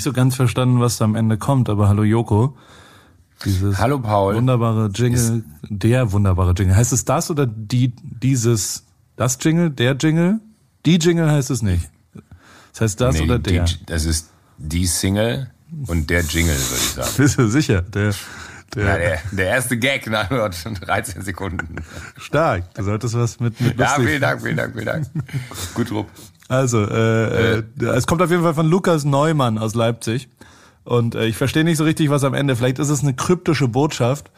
nicht so ganz verstanden, was da am Ende kommt, aber hallo Joko. Dieses Hallo Paul. wunderbare Jingle, der wunderbare Jingle. Heißt es das oder die, dieses, das Jingle, der Jingle? Die Jingle heißt es nicht. Das heißt das Nee, oder die- der? Das ist die Single und der Jingle, würde ich sagen. Bist du sicher? Der, der, Ja, der, der erste Gag nach nur 13 Sekunden. stark. Du solltest was mit, mit Ja, vielen Dank, vielen Dank, vielen Dank. Gut, Rupp. Also, äh, äh, es kommt auf jeden Fall von Lukas Neumann aus Leipzig. Und äh, ich verstehe nicht so richtig, was am Ende. Vielleicht ist es eine kryptische Botschaft,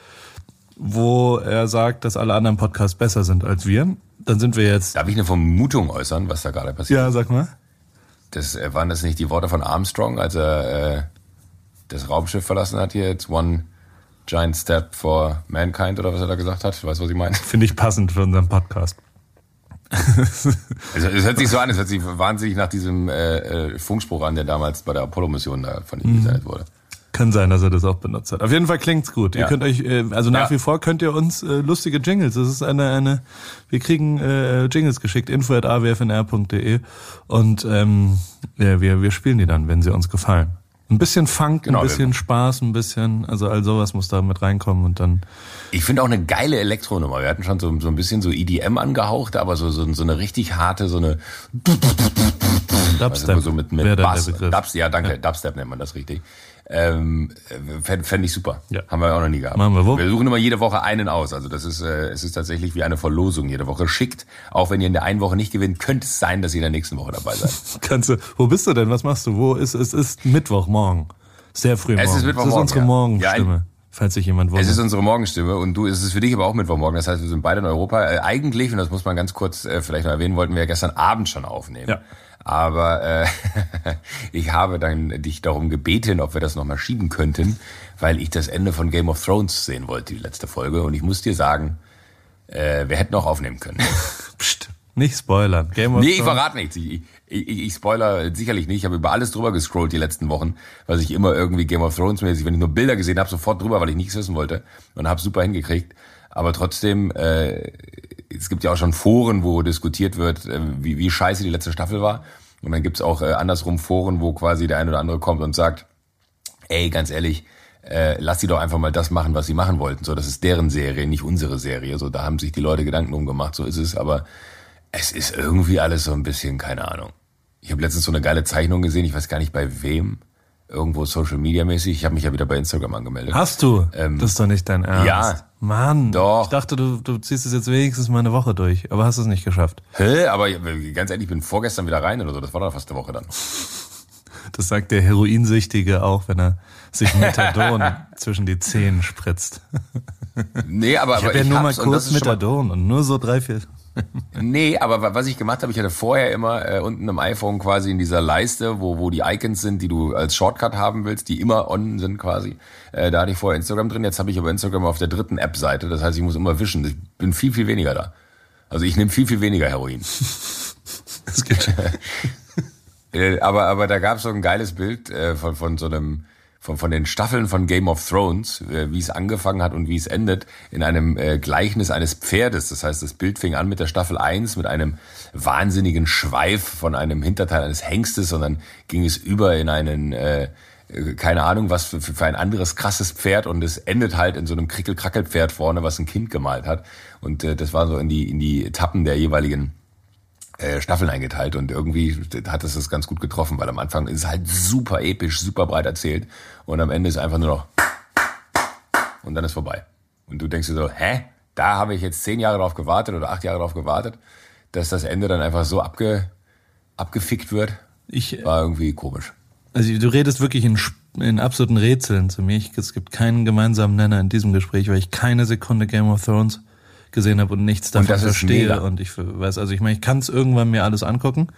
wo er sagt, dass alle anderen Podcasts besser sind als wir. Dann sind wir jetzt. Darf ich eine Vermutung äußern, was da gerade passiert? Ja, sag mal. Das, äh, waren das nicht die Worte von Armstrong, als er äh, das Raumschiff verlassen hat hier? It's one giant step for mankind oder was er da gesagt hat? Weißt du, was ich meine? Finde ich passend für unseren Podcast. Also, es hört sich so an, es hört sich wahnsinnig nach diesem äh, äh, Funkspruch an, der damals bei der Apollo-Mission da von Mhm. ihm gesendet wurde. Kann sein, dass er das auch benutzt hat. Auf jeden Fall klingt's gut. Ihr Ja. könnt euch, äh, also nach Ja. wie vor könnt ihr uns äh, lustige Jingles. Das ist eine, eine, wir kriegen äh, Jingles geschickt, info.awfnr.de und ähm, ja, wir, wir spielen die dann, wenn sie uns gefallen. Ein bisschen Funk, Genau, ein bisschen Spaß, ein bisschen, also all sowas muss da mit reinkommen und dann Ich finde auch eine geile Elektronummer. Wir hatten schon so, so ein bisschen so EDM angehaucht, aber so, so, so eine richtig harte, so eine Dubstep also so mit, mit Bass. der Begriff. Dubs, ja, danke. Dubstep nennt man das richtig. Ähm, Fände fänd ich super. Ja. Haben wir auch noch nie gehabt. Machen wir. Wo- wir suchen immer jede Woche einen aus. Also das ist, äh, es ist tatsächlich wie eine Verlosung jede Woche. Schickt, auch wenn ihr in der einen Woche nicht gewinnt, könnte es sein, dass ihr in der nächsten Woche dabei seid. Kannst du, wo bist du denn? Was machst du? Wo ist es? ist Mittwochmorgen. Sehr früh Es morgen. ist Das ist Mittwochmorgen, unsere ja. Morgenstimme, Ja, falls sich jemand wundert. Es ist unsere Morgenstimme und du, es ist für dich aber auch Mittwochmorgen. Das heißt, wir sind beide in Europa. Äh, eigentlich, und das muss man ganz kurz äh, vielleicht noch erwähnen, wollten wir ja gestern Abend schon aufnehmen. Ja. Aber äh, ich habe dann dich darum gebeten, ob wir das nochmal schieben könnten, weil ich das Ende von Game of Thrones sehen wollte, die letzte Folge. Und ich muss dir sagen, äh, wir hätten auch aufnehmen können. Psst, nicht spoilern. Game of Nee, ich verrate nichts. Ich, ich, ich, ich spoiler sicherlich nicht. Ich habe über alles drüber gescrollt die letzten Wochen, was ich immer irgendwie Game of Thrones mäßig, wenn ich nur Bilder gesehen habe, sofort drüber, weil ich nichts wissen wollte und habe super hingekriegt. Aber trotzdem, äh, es gibt ja auch schon Foren, wo diskutiert wird, äh, wie, wie scheiße die letzte Staffel war. Und dann gibt's auch äh, andersrum Foren, wo quasi der eine oder andere kommt und sagt, ey, ganz ehrlich, äh, lass sie doch einfach mal das machen, was sie machen wollten. So, das ist deren Serie, nicht unsere Serie. So, da haben sich die Leute Gedanken umgemacht, so ist es. Aber es ist irgendwie alles so ein bisschen, keine Ahnung. Ich habe letztens so eine geile Zeichnung gesehen, ich weiß gar nicht bei wem, irgendwo Social Media mäßig. Ich habe mich ja wieder bei Instagram angemeldet. Hast du? Ähm, das ist doch nicht dein Ernst. ja. Mann. Doch. Ich dachte, du, du ziehst es jetzt wenigstens mal eine Woche durch, aber hast es nicht geschafft. Hä? Aber ganz ehrlich, ich bin vorgestern wieder rein oder so. Das war doch fast eine Woche dann. Das sagt der Heroinsüchtige auch, wenn er sich Methadon zwischen die Zehen spritzt. Nee, aber, Ich habe ja nur mal kurz Methadon und nur so drei, vier. Nee, aber wa- was ich gemacht habe, ich hatte vorher immer äh, unten im iPhone quasi in dieser Leiste, wo, wo die Icons sind, die du als Shortcut haben willst, die immer on sind quasi. Äh, da hatte ich vorher Instagram drin, jetzt habe ich aber Instagram auf der dritten App-Seite. Das heißt, ich muss immer wischen. Ich bin viel, viel weniger da. Also ich nehme viel, viel weniger Heroin. Das geht schon. Äh, aber, aber da gab es so ein geiles Bild äh, von, von so einem, von, von den Staffeln von Game of Thrones, äh, wie es angefangen hat und wie es endet, in einem äh, Gleichnis eines Pferdes. Das heißt, das Bild fing an mit der Staffel 1 mit einem wahnsinnigen Schweif von einem Hinterteil eines Hengstes und dann ging es über in einen, äh, äh, keine Ahnung, was für, für ein anderes krasses Pferd und es endet halt in so einem Krickel-Krackel-Pferd vorne, was ein Kind gemalt hat. Und äh, das war so in die, in die Etappen der jeweiligen äh, Staffeln eingeteilt und irgendwie hat es das ganz gut getroffen, weil am Anfang ist es halt super episch, super breit erzählt und am Ende ist einfach nur noch und dann ist vorbei. Und du denkst dir so, hä? Da habe ich jetzt zehn Jahre drauf gewartet oder acht Jahre drauf gewartet, dass das Ende dann einfach so abge, abgefickt wird. Ich, War irgendwie komisch. also du redest wirklich in in absoluten Rätseln zu mir. Ich, es gibt keinen gemeinsamen Nenner in diesem Gespräch, weil ich keine Sekunde Game of Thrones gesehen habe und nichts davon ist verstehe. Und ich weiß, also ich meine, ich kann es irgendwann mir alles angucken,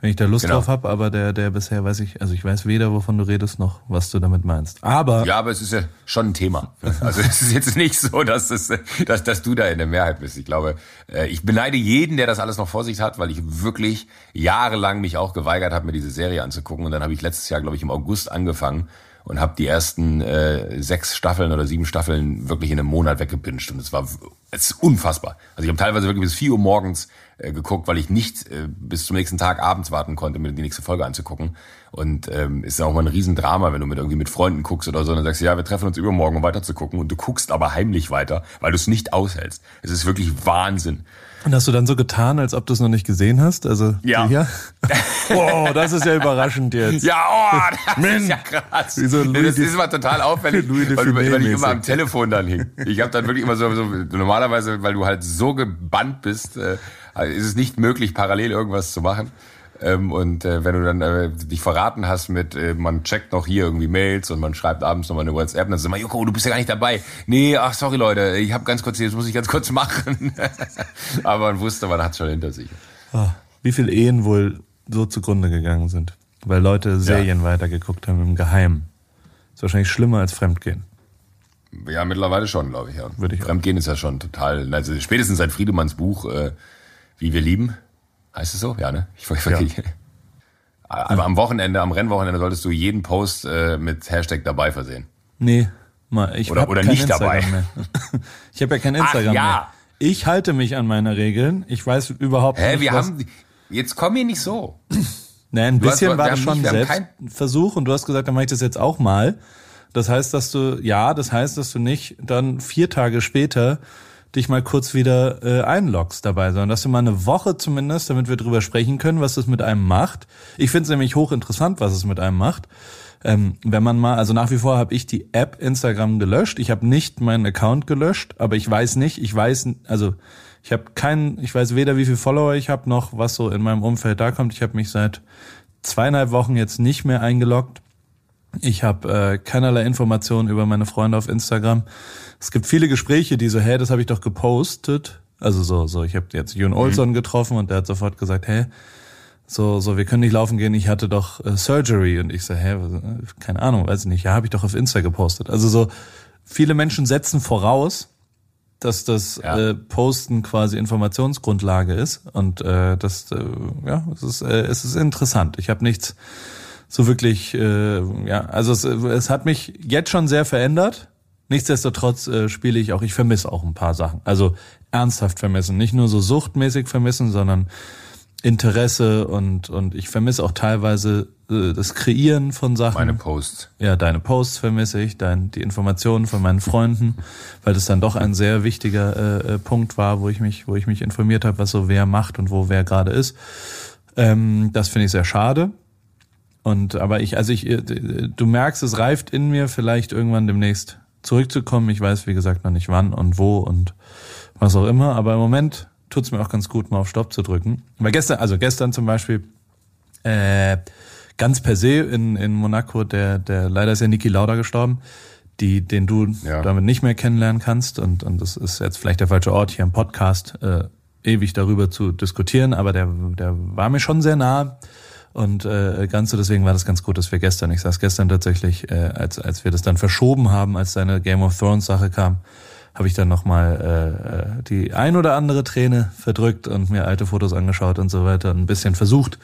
wenn ich da Lust Genau. drauf habe, aber der, der bisher weiß ich, also ich weiß weder, wovon du redest, noch was du damit meinst. Aber Ja, aber es ist ja schon ein Thema. Also es ist jetzt nicht so, dass, es, dass, dass du da in der Mehrheit bist. Ich glaube, äh, ich beneide jeden, der das alles noch vor sich hat, weil ich wirklich jahrelang mich auch geweigert habe, mir diese Serie anzugucken. Und dann habe ich letztes Jahr, glaube ich, im August angefangen und habe die ersten äh, sechs Staffeln oder sieben Staffeln wirklich in einem Monat weggepinscht. Und es war es ist unfassbar. Also ich habe teilweise wirklich bis vier Uhr morgens äh, geguckt, weil ich nicht äh, bis zum nächsten Tag abends warten konnte, mir die nächste Folge anzugucken. Und ähm, ist auch mal ein Riesendrama, wenn du mit irgendwie mit Freunden guckst oder so, und dann sagst du, ja, wir treffen uns übermorgen, um weiter zu gucken. Und du guckst aber heimlich weiter, weil du es nicht aushältst. Es ist wirklich Wahnsinn. Und hast du dann so getan, als ob du es noch nicht gesehen hast? Also Ja. ja? wow, das ist ja überraschend jetzt. Ja, oh, das ist ja krass. Wie so Nee, das ist immer total auffällig, weil, weil ich immer am Telefon dann hing. Ich habe dann wirklich immer so, so normalerweise, weil du halt so gebannt bist, äh, ist es nicht möglich, parallel irgendwas zu machen. Ähm, und äh, wenn du dann äh, dich verraten hast mit, äh, man checkt noch hier irgendwie Mails und man schreibt abends nochmal eine WhatsApp, dann sagst du immer, Joko, du bist ja gar nicht dabei. Nee, ach sorry Leute, ich habe ganz kurz, das muss ich ganz kurz machen. Aber man wusste, man hat schon hinter sich. Ah, wie viele Ehen wohl so zugrunde gegangen sind, weil Leute Serien weitergeguckt haben im Geheimen. Ist wahrscheinlich schlimmer als Fremdgehen. Ja, mittlerweile schon, glaube ich, ja. Würde ich auch. Fremdgehen ist ja schon total, also spätestens seit Friedemanns Buch, äh, Wie wir lieben, heißt es so? Ja, ne? Ich, ich, Ja. ich, aber am Wochenende, am Rennwochenende solltest du jeden Post äh, mit Hashtag dabei versehen. Nee, mal, ich Oder- oder kein nicht Instagram dabei. Mehr. Ich habe ja kein Instagram ja. mehr. Ich halte mich an meine Regeln. Ich weiß überhaupt Hä, nicht, wir was, haben, jetzt komm mir nicht so. Nee, ein hast- bisschen wir war das schon haben Selbstversuch und du hast gesagt, dann mache ich das jetzt auch mal. Das heißt, dass du, ja, das heißt, dass du nicht dann vier Tage später dich mal kurz wieder äh, einloggst dabei, sondern dass du mal eine Woche zumindest, damit wir drüber sprechen können, was das mit einem macht. Ich finde es nämlich hochinteressant, was es mit einem macht. Ähm, wenn man mal, also nach wie vor habe ich die App Instagram gelöscht. Ich habe nicht meinen Account gelöscht, aber ich weiß nicht, ich weiß, also ich habe keinen, ich weiß weder wie viel Follower ich habe, noch was so in meinem Umfeld da kommt. Ich habe mich seit zweieinhalb Wochen jetzt nicht mehr eingeloggt. Ich habe äh, keinerlei Informationen über meine Freunde auf Instagram. Es gibt viele Gespräche, die so, hä, das habe ich doch gepostet. Also so, so, ich habe jetzt Jon Olson getroffen und der hat sofort gesagt, hä, so, so, wir können nicht laufen gehen, ich hatte doch äh, Surgery. Und ich so, hä, äh, keine Ahnung, weiß ich nicht, ja, habe ich doch auf Insta gepostet. Also so, viele Menschen setzen voraus, dass das Ja. äh, Posten quasi Informationsgrundlage ist. Und äh, das, äh, ja, es ist, äh, es ist interessant. Ich habe nichts so wirklich, äh, ja, also es, es hat mich jetzt schon sehr verändert. Nichtsdestotrotz äh, spiele ich auch, ich vermisse auch ein paar Sachen. Also ernsthaft vermissen, nicht nur so suchtmäßig vermissen, sondern Interesse und und ich vermisse auch teilweise äh, das Kreieren von Sachen. Meine Posts. Ja, deine Posts vermisse ich, dein, die Informationen von meinen Freunden, weil das dann doch ein sehr wichtiger äh, äh, Punkt war, wo ich mich, wo ich mich informiert habe, was so wer macht und wo wer gerade ist. Ähm, das finde ich sehr schade. Und aber ich, also ich, äh, du merkst, es reift in mir, vielleicht irgendwann demnächst zurückzukommen. Ich weiß, wie gesagt, noch nicht wann und wo und was auch immer. Aber im Moment tut's mir auch ganz gut, mal auf Stopp zu drücken. Weil gestern, also gestern zum Beispiel, äh, ganz per se in, in Monaco, der, der leider ist ja Niki Lauda gestorben, die, den du Ja. damit nicht mehr kennenlernen kannst. Und, und das ist jetzt vielleicht der falsche Ort, hier im Podcast äh, ewig darüber zu diskutieren, aber der, der war mir schon sehr nah. Und äh, ganz so deswegen war das ganz gut, dass wir gestern, ich saß gestern tatsächlich, äh, als, als wir das dann verschoben haben, als seine Game of Thrones Sache kam, habe ich dann nochmal äh, äh, die ein oder andere Träne verdrückt und mir alte Fotos angeschaut und so weiter und ein bisschen versucht,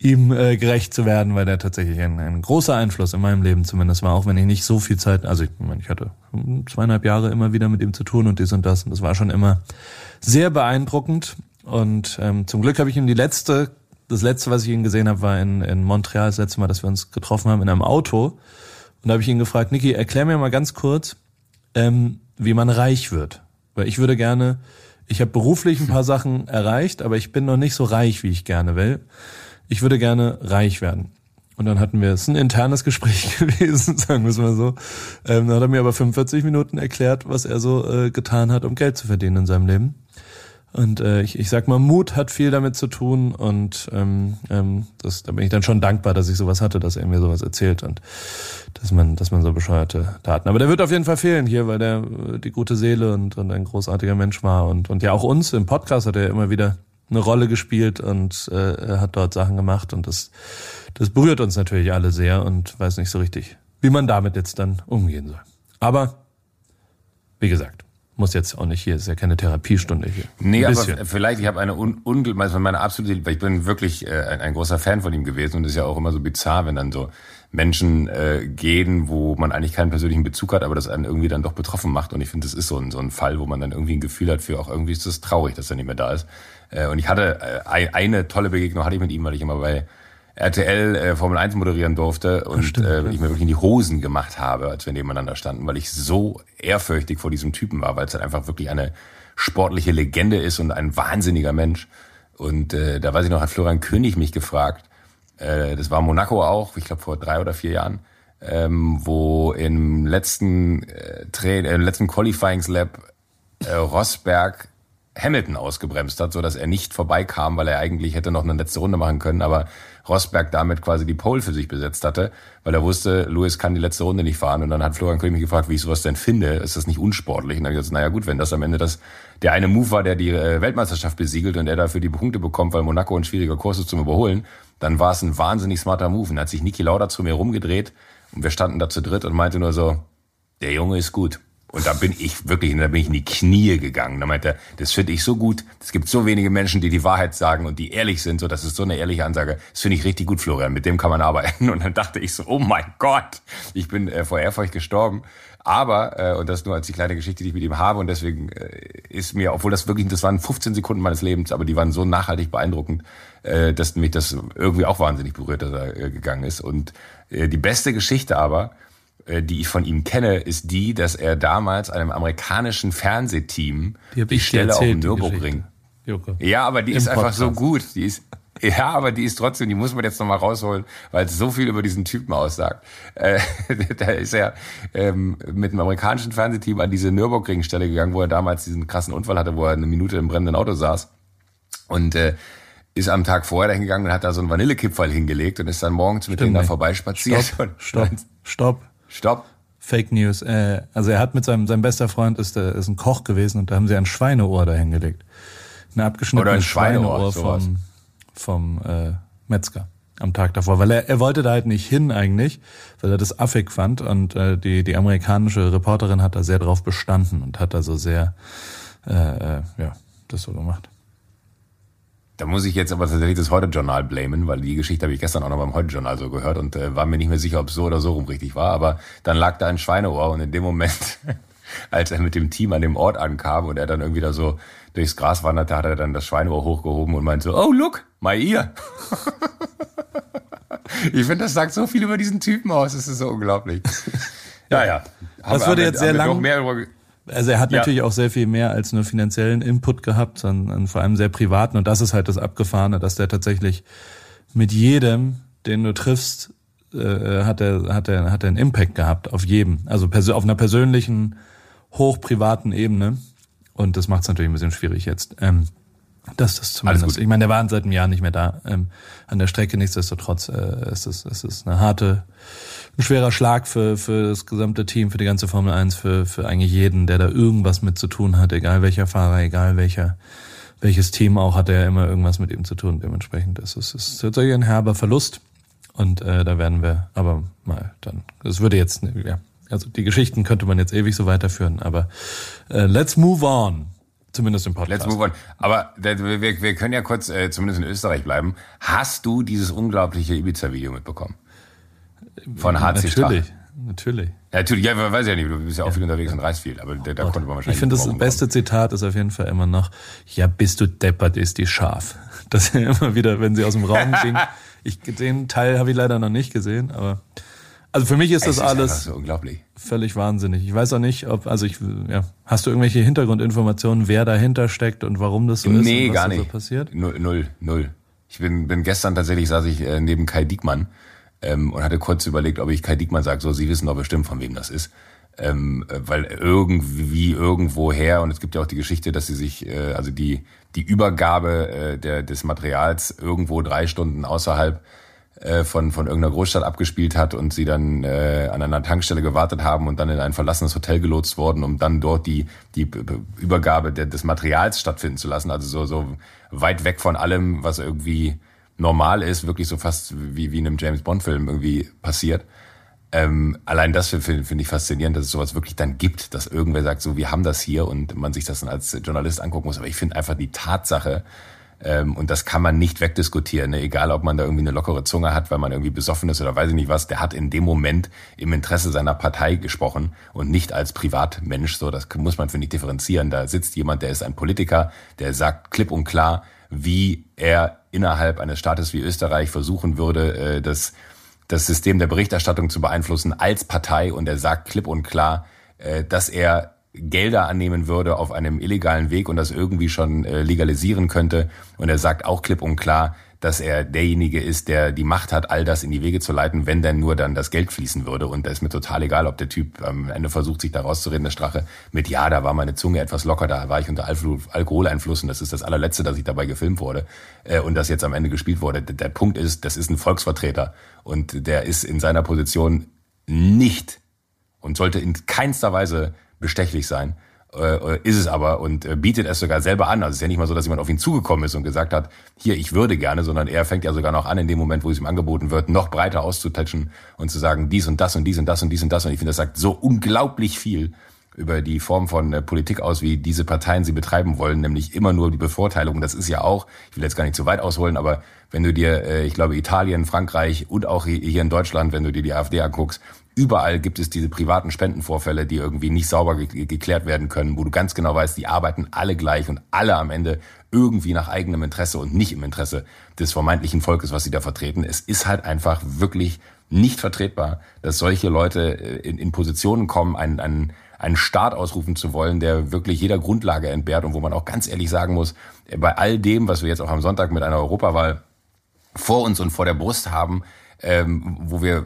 ihm äh, gerecht zu werden, weil der tatsächlich ein, ein großer Einfluss in meinem Leben zumindest war, auch wenn ich nicht so viel Zeit, also ich, ich hatte zweieinhalb Jahre immer wieder mit ihm zu tun und dies und das und das war schon immer sehr beeindruckend. Und ähm, zum Glück habe ich ihm die letzte, das letzte, was ich ihn gesehen habe, war in, in Montreal, das letzte Mal, dass wir uns getroffen haben in einem Auto und da habe ich ihn gefragt, Niki, erklär mir mal ganz kurz, ähm, wie man reich wird. Weil ich würde gerne, ich habe beruflich ein paar Sachen erreicht, aber ich bin noch nicht so reich, wie ich gerne will. Ich würde gerne reich werden. Und dann hatten wir, es ist ein internes Gespräch gewesen, sagen wir es mal so. Ähm, dann hat er mir aber 45 Minuten erklärt, was er so äh, getan hat, um Geld zu verdienen in seinem Leben. Und äh, ich, ich sag mal, Mut hat viel damit zu tun und ähm, ähm, das, da bin ich dann schon dankbar, dass ich sowas hatte, dass er mir sowas erzählt und dass man, dass man so bescheuerte Daten. Aber der wird auf jeden Fall fehlen hier, weil der äh, die gute Seele und, und ein großartiger Mensch war und, und ja auch uns im Podcast hat er immer wieder eine Rolle gespielt und äh, hat dort Sachen gemacht und das, das berührt uns natürlich alle sehr und weiß nicht so richtig, wie man damit jetzt dann umgehen soll. Aber wie gesagt, muss jetzt auch nicht hier, ist ja keine Therapiestunde hier. Nee, aber vielleicht, ich habe eine un, un, also meine absolute, weil ich bin wirklich äh, ein, ein großer Fan von ihm gewesen und es ist ja auch immer so bizarr, wenn dann so Menschen äh, gehen, wo man eigentlich keinen persönlichen Bezug hat, aber das einen irgendwie dann doch betroffen macht. Und ich finde, das ist so ein, so ein Fall, wo man dann irgendwie ein Gefühl hat für, auch irgendwie ist es traurig, dass er nicht mehr da ist. Äh, und ich hatte äh, ein- eine tolle Begegnung hatte ich mit ihm, weil ich immer bei RTL äh, Formel 1 moderieren durfte und stimmt, äh, ich mir wirklich in die Hosen gemacht habe, als wir nebeneinander standen, weil ich so ehrfürchtig vor diesem Typen war, weil es halt einfach wirklich eine sportliche Legende ist und ein wahnsinniger Mensch. Und äh, da weiß ich noch, hat Florian König mich gefragt, äh, das war Monaco auch, ich glaube vor drei oder vier Jahren, ähm, wo im letzten äh, Train, äh, im letzten Qualifying Lab äh, Rosberg Hamilton ausgebremst hat, so dass er nicht vorbeikam, weil er eigentlich hätte noch eine letzte Runde machen können, aber Rosberg damit quasi die Pole für sich besetzt hatte, weil er wusste, Lewis kann die letzte Runde nicht fahren. Und dann hat Florian König mich gefragt, wie ich sowas denn finde. Ist das nicht unsportlich? Und dann habe ich gesagt, naja gut, wenn das am Ende das der eine Move war, der die äh, Weltmeisterschaft besiegelt und er dafür die Punkte bekommt, weil Monaco ein schwieriger Kurs ist zum Überholen, dann war es ein wahnsinnig smarter Move. Und dann hat sich Niki Lauda zu mir rumgedreht und wir standen da zu dritt und meinte nur so, der Junge ist gut. Und da bin ich wirklich, da bin ich in die Knie gegangen. Da meinte er, das finde ich so gut. Es gibt so wenige Menschen, die die Wahrheit sagen und die ehrlich sind. So, das ist so eine ehrliche Ansage. Das finde ich richtig gut, Florian. Mit dem kann man arbeiten. Und dann dachte ich so, oh mein Gott, ich bin äh, vor Ehrfurcht gestorben. Aber, äh, und das nur als die kleine Geschichte, die ich mit ihm habe. Und deswegen äh, ist mir, obwohl das wirklich, das waren 15 Sekunden meines Lebens, aber die waren so nachhaltig beeindruckend, äh, dass mich das irgendwie auch wahnsinnig berührt, dass er äh, gegangen ist. Und äh, die beste Geschichte aber, die ich von ihm kenne, ist die, dass er damals einem amerikanischen Fernsehteam Die die Stelle auf dem Nürburgring. Ja, aber die Im ist einfach so gut. Die ist ja, aber die ist trotzdem, die muss man jetzt nochmal rausholen, weil es so viel über diesen Typen aussagt. Äh, da ist er ähm, mit einem amerikanischen Fernsehteam an diese Nürburgring-Stelle gegangen, wo er damals diesen krassen Unfall hatte, wo er eine Minute im brennenden Auto saß. Und äh, ist am Tag vorher dahin gegangen und hat da so einen Vanillekipferl hingelegt und ist dann morgens mit denen da vorbeispaziert. Stopp, stopp, stopp. Stopp. Fake News. Äh, also er hat mit seinem, sein bester Freund ist, der, ist ein Koch gewesen und da haben sie ein Schweineohr dahingelegt. Ein abgeschnittenes ein Schweineohr, Schweineohr vom, vom äh, Metzger am Tag davor. Weil er, er wollte da halt nicht hin eigentlich, weil er das affig fand und äh, die, die amerikanische Reporterin hat da sehr drauf bestanden und hat da so sehr, äh, äh, ja, das so gemacht. Da muss ich jetzt aber tatsächlich das Heute-Journal blamen, weil die Geschichte habe ich gestern auch noch beim Heute-Journal so gehört und äh, war mir nicht mehr sicher, ob es so oder so rum richtig war. Aber dann lag da ein Schweineohr und in dem Moment, als er mit dem Team an dem Ort ankam und er dann irgendwie da so durchs Gras wanderte, hat er dann das Schweineohr hochgehoben und meinte so, oh look, my ear. ich finde, das sagt so viel über diesen Typen aus, das ist so unglaublich. Ja, ja. Das würde jetzt sehr haben lang- Also er hat Ja. natürlich auch sehr viel mehr als nur finanziellen Input gehabt, sondern vor allem sehr privaten. Und das ist halt das Abgefahrene, dass der tatsächlich mit jedem, den du triffst, äh, hat er hat er hat er einen Impact gehabt auf jedem. Also auf einer persönlichen, hochprivaten Ebene. Und das macht es natürlich ein bisschen schwierig jetzt. Ähm, das zumindest. gut. Ich meine, der war seit einem Jahr nicht mehr da ähm, an der Strecke. Nichtsdestotrotz äh, ist es es ist eine harte, ein schwerer Schlag für für das gesamte Team, für die ganze Formel 1, für für eigentlich jeden, der da irgendwas mit zu tun hat, egal welcher Fahrer, egal welcher welches Team auch, hat er ja immer irgendwas mit ihm zu tun. Dementsprechend ist es ist tatsächlich ein herber Verlust. Und äh, da werden wir aber mal dann. Es würde jetzt ja, also die Geschichten könnte man jetzt ewig so weiterführen, aber äh, let's move on. Zumindest im Podcast. Let's move on. Aber wir, wir können ja kurz äh, zumindest in Österreich bleiben. Hast du dieses unglaubliche Ibiza-Video mitbekommen? Von HC Strache? Natürlich, natürlich. Ja, natürlich, ja, weiß ja nicht, du bist ja auch viel unterwegs und reist viel, aber da, da konnte man wahrscheinlich Ich finde, das beste Zitat ist auf jeden Fall immer noch, ja, bist du deppert, ist die scharf. Das ist ja immer wieder, wenn sie aus dem Raum ging. Ich, den Teil habe ich leider noch nicht gesehen, aber also für mich ist Es das ist einfach alles so unglaublich. völlig wahnsinnig. Ich weiß auch nicht, ob, also ich, ja, hast du irgendwelche Hintergrundinformationen, wer dahinter steckt und warum das so ist Nee, und was gar nicht. so passiert? Null, null, null. Ich bin, bin gestern tatsächlich, saß ich äh, neben Kai Diekmann ähm, und hatte kurz überlegt, ob ich Kai Diekmann sage, so, Sie wissen doch bestimmt, von wem das ist. ähm, weil irgendwie irgendwoher und es gibt ja auch die Geschichte, dass sie sich äh, also die die Übergabe äh, der, des Materials irgendwo drei Stunden außerhalb äh, von, von irgendeiner Großstadt abgespielt hat und sie dann äh, an einer Tankstelle gewartet haben und dann in ein verlassenes Hotel gelotst worden, um dann dort die, die Übergabe der, des Materials stattfinden zu lassen. Also so, so weit weg von allem, was irgendwie normal ist, wirklich so fast wie, wie in einem James Bond-Film irgendwie passiert. Ähm, allein das finde find ich faszinierend, dass es sowas wirklich dann gibt, dass irgendwer sagt, so, wir haben das hier und man sich das dann als Journalist angucken muss. Aber ich finde einfach die Tatsache, und das kann man nicht wegdiskutieren, ne? egal ob man da irgendwie eine lockere Zunge hat, weil man irgendwie besoffen ist oder weiß ich nicht was, der hat in dem Moment im Interesse seiner Partei gesprochen und nicht als Privatmensch. So, das muss man, finde ich, differenzieren. Da sitzt jemand, der ist ein Politiker, der sagt klipp und klar, wie er innerhalb eines Staates wie Österreich versuchen würde, äh, das das System der Berichterstattung zu beeinflussen als Partei und er sagt klipp und klar, äh, dass er Gelder annehmen würde auf einem illegalen Weg und das irgendwie schon äh, legalisieren könnte. Und er sagt auch klipp und klar, dass er derjenige ist, der die Macht hat, all das in die Wege zu leiten, wenn denn nur dann das Geld fließen würde. Und da ist mir total egal, ob der Typ am Ende versucht, sich da rauszureden, der Strache, mit ja, da war meine Zunge etwas locker, da war ich unter Alkoholeinfluss und das ist das allerletzte, dass ich dabei gefilmt wurde äh, und das jetzt am Ende gespielt wurde. Der Punkt ist, das ist ein Volksvertreter und der ist in seiner Position nicht und sollte in keinster Weise bestechlich sein äh, ist es aber und äh, bietet es sogar selber an. Also es ist ja nicht mal so, dass jemand auf ihn zugekommen ist und gesagt hat, hier, ich würde gerne, sondern er fängt ja sogar noch an, in dem Moment, wo es ihm angeboten wird, noch breiter auszutatschen und zu sagen, dies und das und dies und das und dies und das. Und ich finde, das sagt so unglaublich viel über die Form von äh, Politik aus, wie diese Parteien sie betreiben wollen, nämlich immer nur die Bevorteilung. Das ist ja auch, ich will jetzt gar nicht zu weit ausholen, aber wenn du dir, äh, ich glaube, Italien, Frankreich und auch hier in Deutschland, wenn du dir die AfD anguckst, Überall gibt es diese privaten Spendenvorfälle, die irgendwie nicht sauber ge geklärt werden können, wo du ganz genau weißt, die arbeiten alle gleich und alle am Ende irgendwie nach eigenem Interesse und nicht im Interesse des vermeintlichen Volkes, was sie da vertreten. Es ist halt einfach wirklich nicht vertretbar, dass solche Leute äh, in, in Positionen kommen, einen, einen, einen Staat ausrufen zu wollen, der wirklich jeder Grundlage entbehrt und wo man auch ganz ehrlich sagen muss, bei all dem, was wir jetzt auch am Sonntag mit einer Europawahl vor uns und vor der Brust haben, ähm, wo wir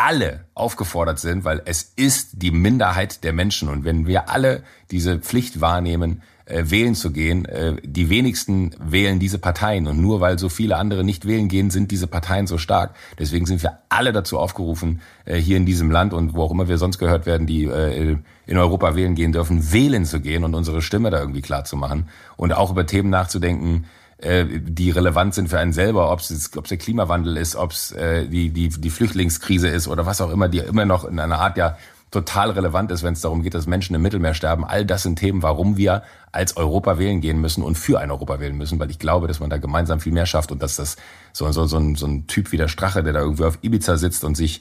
alle aufgefordert sind, weil es ist die Minderheit der Menschen. Und wenn wir alle diese Pflicht wahrnehmen, äh, wählen zu gehen, äh, die wenigsten wählen diese Parteien. Und nur weil so viele andere nicht wählen gehen, sind diese Parteien so stark. Deswegen sind wir alle dazu aufgerufen, äh, hier in diesem Land und wo auch immer wir sonst gehört werden, die äh, in Europa wählen gehen dürfen, wählen zu gehen und unsere Stimme da irgendwie klar zu machen. Und auch über Themen nachzudenken, äh, die relevant sind für einen selber, ob es der Klimawandel ist, ob es äh, die, die, die Flüchtlingskrise ist oder was auch immer, die immer noch in einer Art ja total relevant ist, wenn es darum geht, dass Menschen im Mittelmeer sterben. All das sind Themen, warum wir als Europa wählen gehen müssen und für ein Europa wählen müssen, weil ich glaube, dass man da gemeinsam viel mehr schafft und dass das so, so, so, ein, so ein Typ wie der Strache, der da irgendwie auf Ibiza sitzt und sich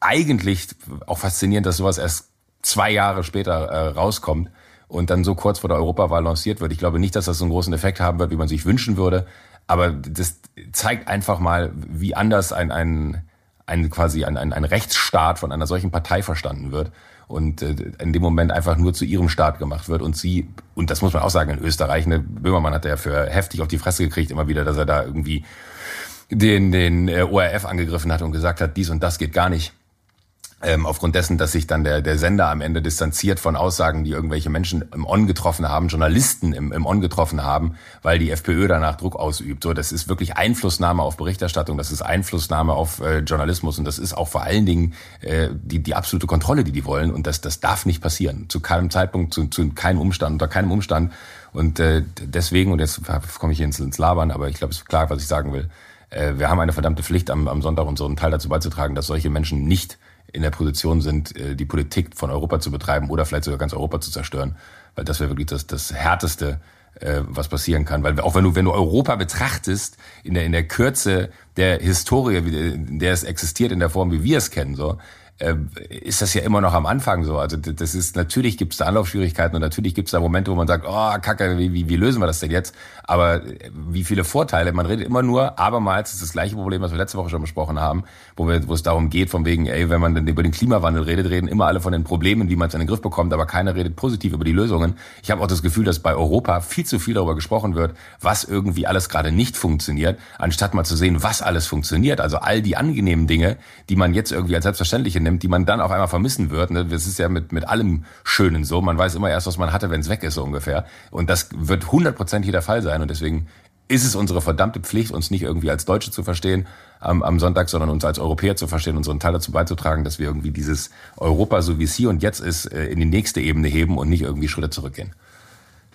eigentlich auch faszinierend, dass sowas erst zwei Jahre später äh, rauskommt, und dann so kurz vor der Europawahl lanciert wird. Ich glaube nicht, dass das so einen großen Effekt haben wird, wie man sich wünschen würde. Aber das zeigt einfach mal, wie anders ein, ein, ein quasi ein, ein, ein Rechtsstaat von einer solchen Partei verstanden wird und äh, in dem Moment einfach nur zu ihrem Staat gemacht wird und sie, und das muss man auch sagen, in Österreich, ne, Böhmermann hat ja für heftig auf die Fresse gekriegt immer wieder, dass er da irgendwie den, den äh, ORF angegriffen hat und gesagt hat, dies und das geht gar nicht ähm, aufgrund dessen, dass sich dann der, der Sender am Ende distanziert von Aussagen, die irgendwelche Menschen im On getroffen haben, Journalisten im, im On getroffen haben, weil die FPÖ danach Druck ausübt. So, das ist wirklich Einflussnahme auf Berichterstattung, das ist Einflussnahme auf äh, Journalismus und das ist auch vor allen Dingen äh, die, die absolute Kontrolle, die die wollen und das, das darf nicht passieren. Zu keinem Zeitpunkt, zu, zu keinem Umstand, unter keinem Umstand. Und äh, deswegen, und jetzt komme ich ins, ins Labern, aber ich glaube, es ist klar, was ich sagen will. Äh, wir haben eine verdammte Pflicht, am, am Sonntag unseren Teil dazu beizutragen, dass solche Menschen nicht in der Position sind, äh, die Politik von Europa zu betreiben oder vielleicht sogar ganz Europa zu zerstören. Weil das wäre wirklich das, das Härteste, äh, was passieren kann. Weil auch wenn du, wenn du Europa betrachtest, in der, in der Kürze der Historie, in der es existiert, in der Form, wie wir es kennen, so, äh, ist das ja immer noch am Anfang so. Also das ist natürlich gibt es da Anlaufschwierigkeiten und natürlich gibt es da Momente, wo man sagt, oh Kacke, wie, wie, wie lösen wir das denn jetzt? Aber äh, wie viele Vorteile? Man redet immer nur, abermals ist das gleiche Problem, was wir letzte Woche schon besprochen haben, wo, wir, wo es darum geht, von wegen, ey, wenn man dann über den Klimawandel redet, reden immer alle von den Problemen, wie man es in den Griff bekommt, aber keiner redet positiv über die Lösungen. Ich habe auch das Gefühl, dass bei Europa viel zu viel darüber gesprochen wird, was irgendwie alles gerade nicht funktioniert, anstatt mal zu sehen, was alles funktioniert. Also all die angenehmen Dinge, die man jetzt irgendwie als selbstverständlich nimmt, die man dann auf einmal vermissen wird. Ne? Das ist ja mit, mit allem Schönen so. Man weiß immer erst, was man hatte, wenn es weg ist, so ungefähr. Und das wird hundertprozentig der Fall sein. Und deswegen ist es unsere verdammte Pflicht, uns nicht irgendwie als Deutsche zu verstehen am, am Sonntag, sondern uns als Europäer zu verstehen, unseren Teil dazu beizutragen, dass wir irgendwie dieses Europa, so wie es hier und jetzt ist, äh, in die nächste Ebene heben und nicht irgendwie Schritte zurückgehen.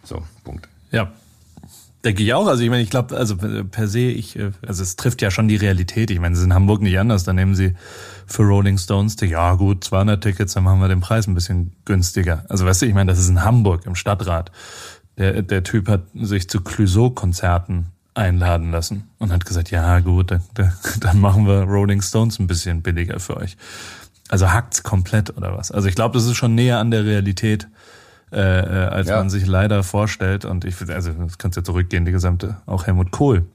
So, Punkt. Ja, Denke ich auch. Also ich meine, ich glaube, also per se, ich, äh, also es trifft ja schon die Realität. Ich meine, es ist in Hamburg nicht anders. Da nehmen sie für Rolling Stones, ja gut, 200 Tickets, dann machen wir den Preis ein bisschen günstiger. Also weißt du, ich meine, das ist in Hamburg im Stadtrat. Der, der Typ hat sich zu Clouseau-Konzerten einladen lassen und hat gesagt, ja gut, dann, dann machen wir Rolling Stones ein bisschen billiger für euch. Also hackt's komplett oder was? Also ich glaube, das ist schon näher an der Realität äh, äh, als ja. man sich leider vorstellt. Und ich also das kannst ja zurückgehen, die gesamte, auch Helmut Kohl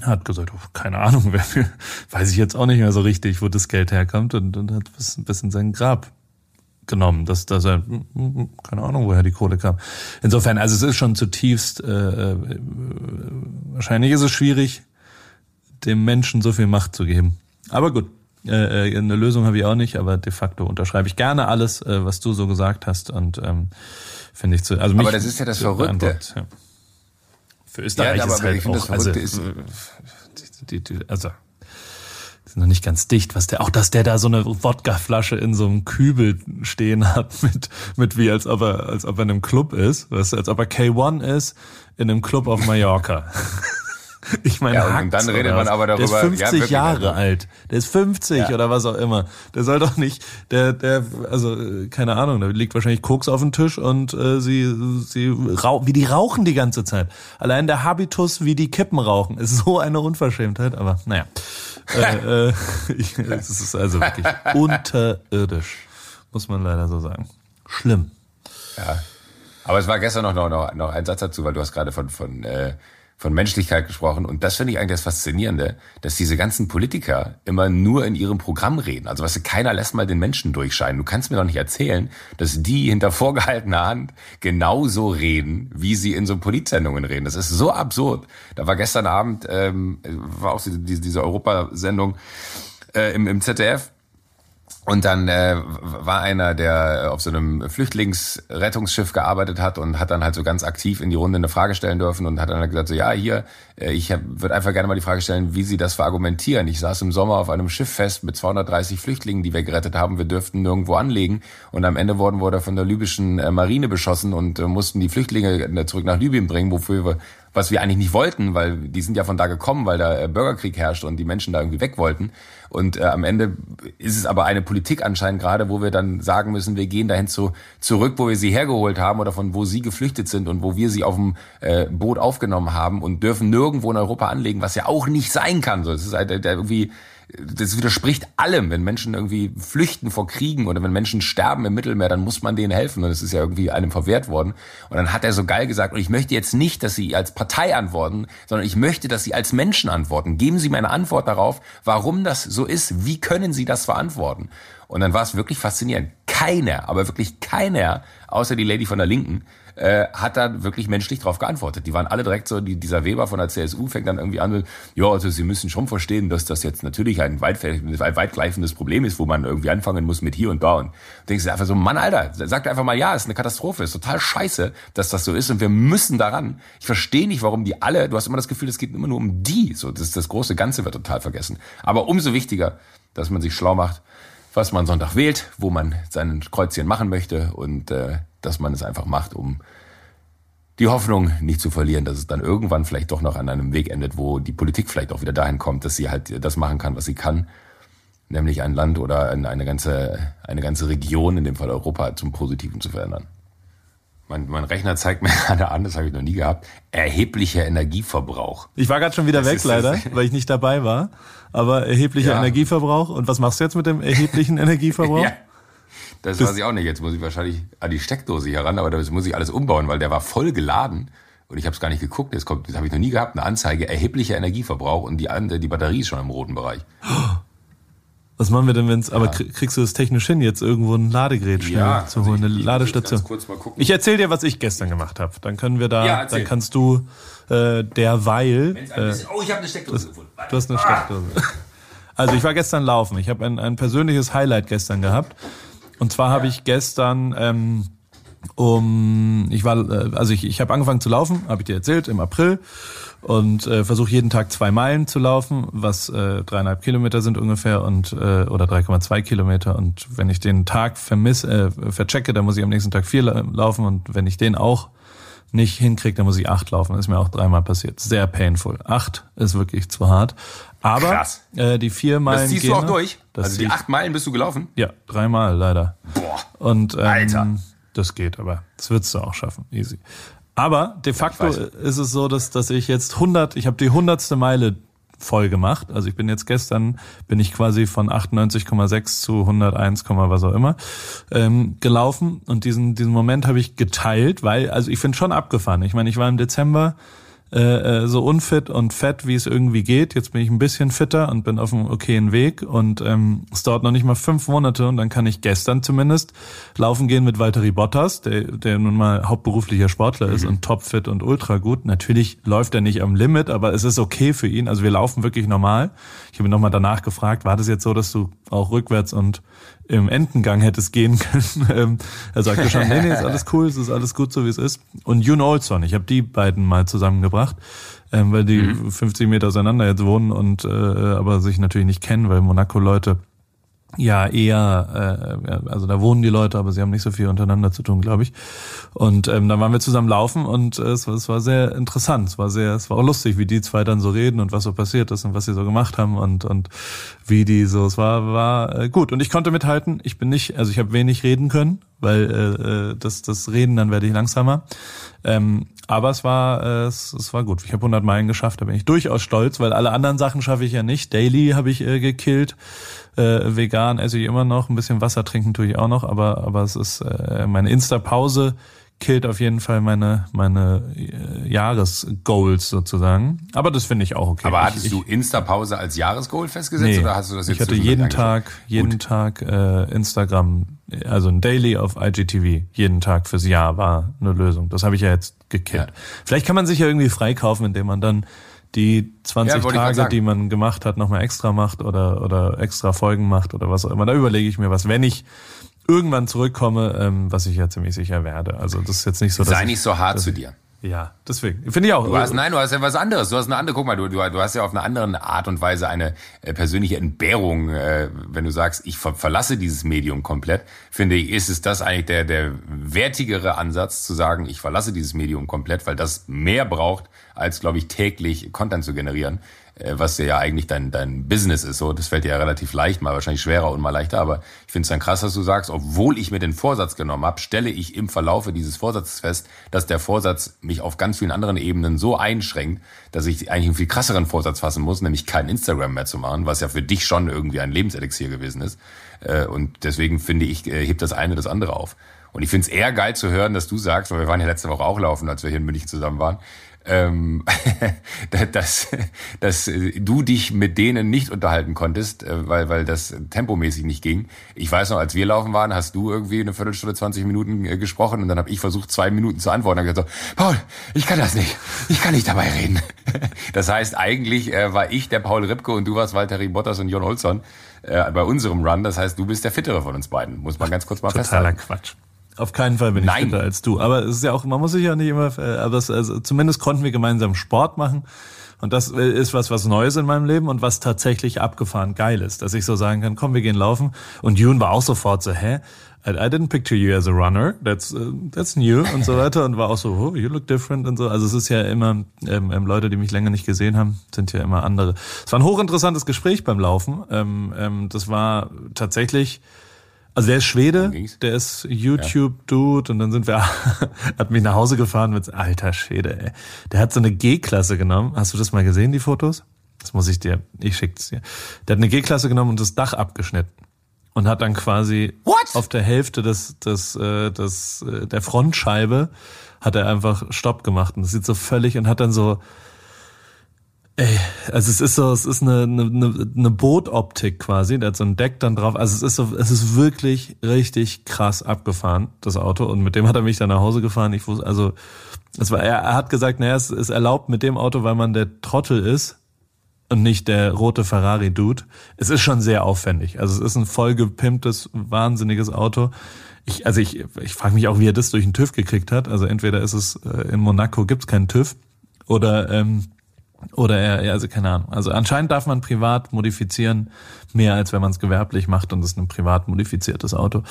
hat gesagt, oh, keine Ahnung, wer für, weiß ich jetzt auch nicht mehr so richtig, wo das Geld herkommt und, und hat bis, bis in sein Grab genommen, dass, dass er, hm, hm, hm, keine Ahnung, woher die Kohle kam. Insofern, also es ist schon zutiefst, äh, äh, wahrscheinlich ist es schwierig, dem Menschen so viel Macht zu geben. Aber gut, äh, äh, eine Lösung habe ich auch nicht, aber de facto unterschreibe ich gerne alles, äh, was du so gesagt hast und ähm, finde ich zu. Also mich aber das ist ja das Verrückte. Ja. Für Österreich ja, ist halt auch, also, ist, die, die, also sind noch nicht ganz dicht, was der, auch dass der da so eine Wodkaflasche in so einem Kübel stehen hat, mit, mit wie als ob er, als ob er in einem Club ist, was, als ob er K1 ist, in einem Club auf Mallorca. Ich meine, ja, und dann redet man aber darüber. Der ist 50 ja, Jahre also. alt. Der ist 50 ja. oder was auch immer. Der soll doch nicht, der, der, also keine Ahnung, da liegt wahrscheinlich Koks auf dem Tisch und äh, sie, sie rauchen, wie die rauchen die ganze Zeit. Allein der Habitus, wie die Kippen rauchen, ist so eine Unverschämtheit. Aber naja, äh, äh, es ist also wirklich unterirdisch, muss man leider so sagen. Schlimm. Ja. Aber es war gestern noch, noch, noch ein Satz dazu, weil du hast gerade von, von äh, von Menschlichkeit gesprochen. Und das finde ich eigentlich das Faszinierende, dass diese ganzen Politiker immer nur in ihrem Programm reden. Also was keiner lässt mal den Menschen durchscheinen. Du kannst mir doch nicht erzählen, dass die hinter vorgehaltener Hand genauso reden, wie sie in so Politsendungen reden. Das ist so absurd. Da war gestern Abend, ähm, war auch diese, diese Europasendung äh, im, im ZDF und dann äh, war einer, der auf so einem Flüchtlingsrettungsschiff gearbeitet hat und hat dann halt so ganz aktiv in die Runde eine Frage stellen dürfen und hat dann halt gesagt, so ja, hier, äh, ich würde einfach gerne mal die Frage stellen, wie Sie das verargumentieren. Ich saß im Sommer auf einem Schiff fest mit 230 Flüchtlingen, die wir gerettet haben. Wir dürften nirgendwo anlegen. Und am Ende wurden wir von der libyschen äh, Marine beschossen und äh, mussten die Flüchtlinge äh, zurück nach Libyen bringen, wofür wir was wir eigentlich nicht wollten, weil die sind ja von da gekommen, weil da äh, Bürgerkrieg herrscht und die Menschen da irgendwie weg wollten. Und äh, am Ende ist es aber eine Politik anscheinend gerade, wo wir dann sagen müssen, wir gehen dahin zu, zurück, wo wir sie hergeholt haben oder von wo sie geflüchtet sind und wo wir sie auf dem äh, Boot aufgenommen haben und dürfen nirgendwo in Europa anlegen, was ja auch nicht sein kann. So, es ist halt äh, irgendwie das widerspricht allem. Wenn Menschen irgendwie flüchten vor Kriegen oder wenn Menschen sterben im Mittelmeer, dann muss man denen helfen. Und das ist ja irgendwie einem verwehrt worden. Und dann hat er so geil gesagt, und ich möchte jetzt nicht, dass Sie als Partei antworten, sondern ich möchte, dass Sie als Menschen antworten. Geben Sie mir eine Antwort darauf, warum das so ist. Wie können Sie das verantworten? Und dann war es wirklich faszinierend. Keiner, aber wirklich keiner, außer die Lady von der Linken, äh, hat dann wirklich menschlich darauf geantwortet. Die waren alle direkt so, die, dieser Weber von der CSU fängt dann irgendwie an, ja, also Sie müssen schon verstehen, dass das jetzt natürlich ein weit, weitgreifendes Problem ist, wo man irgendwie anfangen muss mit hier und da. Und denkst du einfach so, Mann, Alter, sagt einfach mal, ja, ist eine Katastrophe, ist total scheiße, dass das so ist und wir müssen daran. Ich verstehe nicht, warum die alle, du hast immer das Gefühl, es geht immer nur um die, so, das, das große Ganze wird total vergessen. Aber umso wichtiger, dass man sich schlau macht, was man Sonntag wählt, wo man seinen Kreuzchen machen möchte und äh, dass man es einfach macht, um die Hoffnung nicht zu verlieren, dass es dann irgendwann vielleicht doch noch an einem Weg endet, wo die Politik vielleicht auch wieder dahin kommt, dass sie halt das machen kann, was sie kann, nämlich ein Land oder eine ganze, eine ganze Region, in dem Fall Europa, zum Positiven zu verändern. Mein, mein Rechner zeigt mir gerade an, das habe ich noch nie gehabt, erheblicher Energieverbrauch. Ich war gerade schon wieder das weg, leider, weil ich nicht dabei war. Aber erheblicher ja. Energieverbrauch. Und was machst du jetzt mit dem erheblichen Energieverbrauch? ja. Das, das weiß ich auch nicht. Jetzt muss ich wahrscheinlich an die Steckdose hier ran, aber das muss ich alles umbauen, weil der war voll geladen und ich habe es gar nicht geguckt. Jetzt kommt, das habe ich noch nie gehabt, eine Anzeige, erheblicher Energieverbrauch und die, die Batterie ist schon im roten Bereich. Was machen wir denn, wenn's, ja. aber kriegst du das technisch hin, jetzt irgendwo ein Ladegerät schnell ja, zu holen, also eine Ladestation? Ich erzähle dir, was ich gestern gemacht habe. Dann können wir da, ja, dann kannst du äh, derweil. Äh, oh, ich habe eine Steckdose gefunden. Du hast eine ah. Steckdose. Also ich war gestern laufen. Ich habe ein, ein persönliches Highlight gestern gehabt. Und zwar habe ich gestern ähm, um ich war äh, also ich, ich habe angefangen zu laufen, habe ich dir erzählt im April und äh, versuche jeden Tag zwei Meilen zu laufen, was äh, dreieinhalb Kilometer sind ungefähr und äh, oder 3,2 Kilometer und wenn ich den Tag vermiss äh, verchecke, dann muss ich am nächsten Tag vier laufen und wenn ich den auch nicht hinkriege, dann muss ich acht laufen. Ist mir auch dreimal passiert. Sehr painful. Acht ist wirklich zu hart. Aber Krass. Äh, die vier Meilen. Das ziehst du auch durch? Das also die acht Meilen bist du gelaufen? Ja, dreimal leider. Boah. Und ähm, Alter. das geht, aber das würdest du auch schaffen, easy. Aber de facto weiß. ist es so, dass dass ich jetzt 100, ich habe die hundertste Meile voll gemacht. Also ich bin jetzt gestern bin ich quasi von 98,6 zu 101, was auch immer ähm, gelaufen und diesen diesen Moment habe ich geteilt, weil also ich finde schon abgefahren. Ich meine, ich war im Dezember äh, äh, so unfit und fett, wie es irgendwie geht. Jetzt bin ich ein bisschen fitter und bin auf einem okayen Weg und ähm, es dauert noch nicht mal fünf Monate und dann kann ich gestern zumindest laufen gehen mit Valtteri Bottas, der, der nun mal hauptberuflicher Sportler ist und topfit und ultra gut. Natürlich läuft er nicht am Limit, aber es ist okay für ihn. Also wir laufen wirklich normal. Ich habe ihn nochmal danach gefragt, war das jetzt so, dass du auch rückwärts und im Entengang hättest gehen können. Ähm, er sagte schon, nee, nee, ist alles cool, es ist alles gut, so wie es ist. Und June Olson, ich habe die beiden mal zusammengebracht, ähm, weil die 50 Meter auseinander jetzt wohnen und äh, aber sich natürlich nicht kennen, weil Monaco-Leute ja eher, äh, also da wohnen die Leute, aber sie haben nicht so viel untereinander zu tun, glaube ich. Und ähm, dann waren wir zusammen laufen und äh, es, war, es war sehr interessant, es war sehr, es war auch lustig, wie die zwei dann so reden und was so passiert ist und was sie so gemacht haben und und wie die so, es war war äh, gut und ich konnte mithalten. Ich bin nicht, also ich habe wenig reden können, weil äh, äh, das das Reden dann werde ich langsamer. Ähm, aber es war äh, es, es war gut. Ich habe 100 Meilen geschafft, da bin ich durchaus stolz, weil alle anderen Sachen schaffe ich ja nicht. Daily habe ich äh, gekillt. Äh, vegan esse ich immer noch, ein bisschen Wasser trinken tue ich auch noch, aber aber es ist äh, meine Insta-Pause killt auf jeden Fall meine meine äh, Jahresgoals sozusagen. Aber das finde ich auch okay. Aber hattest ich, du Insta-Pause als Jahresgoal festgesetzt Nee, oder hast du das jetzt ich hatte jeden? Tag, jeden Tag äh, Instagram, also ein Daily auf IGTV, jeden Tag fürs Jahr war eine Lösung. Das habe ich ja jetzt gekillt. Ja. Vielleicht kann man sich ja irgendwie freikaufen, indem man dann die 20 Ja, Tage, die man gemacht hat, nochmal extra macht oder oder extra Folgen macht oder was auch immer. Da überlege ich mir was, wenn ich irgendwann zurückkomme, ähm, was ich ja ziemlich sicher werde. Also das ist jetzt nicht so, dass Sei ich, nicht so hart zu dir. Ja, deswegen finde ich auch. Du hast, nein, du hast ja was anderes. Du hast eine andere, guck mal, du, du, hast ja auf eine andere Art und Weise eine äh, persönliche Entbehrung. Äh, wenn du sagst, ich ver verlasse dieses Medium komplett, finde ich, ist es das eigentlich der, der wertigere Ansatz zu sagen, ich verlasse dieses Medium komplett, weil das mehr braucht, als, glaube ich, täglich Content zu generieren, was ja eigentlich dein, dein Business ist. So, das fällt dir ja relativ leicht, mal wahrscheinlich schwerer und mal leichter, aber ich finde es dann krass, dass du sagst, obwohl ich mir den Vorsatz genommen habe, stelle ich im Verlaufe dieses Vorsatzes fest, dass der Vorsatz mich auf ganz vielen anderen Ebenen so einschränkt, dass ich eigentlich einen viel krasseren Vorsatz fassen muss, nämlich kein Instagram mehr zu machen, was ja für dich schon irgendwie ein Lebenselixier gewesen ist. Äh, Und deswegen finde ich, äh, hebt das eine das andere auf. Und ich finde es eher geil zu hören, dass du sagst, weil wir waren ja letzte Woche auch laufen, als wir hier in München zusammen waren, ähm, dass, dass du dich mit denen nicht unterhalten konntest, äh, weil, weil das tempomäßig nicht ging. Ich weiß noch, als wir laufen waren, hast du irgendwie eine Viertelstunde, 20 Minuten äh, gesprochen und dann habe ich versucht, zwei Minuten zu antworten und gesagt, so, Paul, ich kann das nicht. Ich kann nicht dabei reden. Das heißt, eigentlich äh, war ich der Paul Ripke und du warst Walter Bottas und Jon Olsson äh, bei unserem Run. Das heißt, du bist der Fittere von uns beiden. Muss man ganz kurz mal Totaler festhalten. Quatsch. Auf keinen Fall bin ich Nein. fitter als du. Aber es ist ja auch, man muss sich ja nicht immer, äh, aber es, also zumindest konnten wir gemeinsam Sport machen. Und das äh, ist was, was Neues in meinem Leben und was tatsächlich abgefahren geil ist, dass ich so sagen kann, komm, wir gehen laufen. Und June war auch sofort so, hä? I, I didn't picture you as a runner. That's uh, that's new und so weiter und war auch so, oh, you look different und so. Also es ist ja immer ähm, ähm, Leute, die mich länger nicht gesehen haben, sind ja immer andere. Es war ein hochinteressantes Gespräch beim Laufen. Ähm, ähm, das war tatsächlich also der ist Schwede, der ist YouTube-Dude und dann sind wir, hat mich nach Hause gefahren mit, alter Schwede, ey. Der hat so eine G-Klasse genommen. Hast du das mal gesehen, die Fotos? Das muss ich dir, ich schick's dir. Der hat eine G-Klasse genommen und das Dach abgeschnitten. Und hat dann quasi What? auf der Hälfte des, des, äh, des, äh, der Frontscheibe hat er einfach Stopp gemacht. Und das sieht so völlig und hat dann so, Ey, also es ist so, es ist eine, eine, eine Bootoptik quasi, der hat so ein Deck dann drauf. Also es ist so, es ist wirklich richtig krass abgefahren, das Auto. Und mit dem hat er mich dann nach Hause gefahren. Ich wusste, also es war, er, er hat gesagt, naja, es ist erlaubt mit dem Auto, weil man der Trottel ist. und nicht der rote Ferrari-Dude. Es ist schon sehr aufwendig. Also es ist ein voll gepimptes, wahnsinniges Auto. Ich, also ich, ich frage mich auch, wie er das durch den TÜV gekriegt hat. Also entweder ist es äh, in Monaco gibt's keinen TÜV oder ähm, oder er, also keine Ahnung. Also anscheinend darf man privat modifizieren, mehr als wenn man es gewerblich macht und es ist ein privat modifiziertes Auto.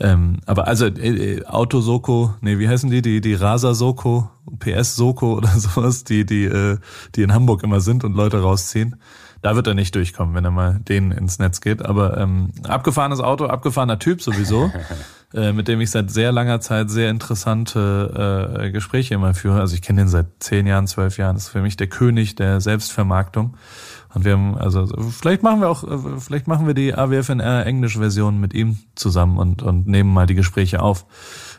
Ähm, aber also äh, äh, Auto Soko, nee, wie heißen die? Die, die Rasa Soko, PS Soko oder sowas, die, die, äh, die in Hamburg immer sind und Leute rausziehen. Da wird er nicht durchkommen, wenn er mal denen ins Netz geht. Aber ähm, abgefahrenes Auto, abgefahrener Typ sowieso, äh, mit dem ich seit sehr langer Zeit sehr interessante äh, Gespräche immer führe. Also ich kenne den seit zehn Jahren, zwölf Jahren. Das ist für mich der König der Selbstvermarktung. Und wir haben, also vielleicht machen wir auch, äh, vielleicht machen wir die AWFNR englische Version mit ihm zusammen und, und nehmen mal die Gespräche auf.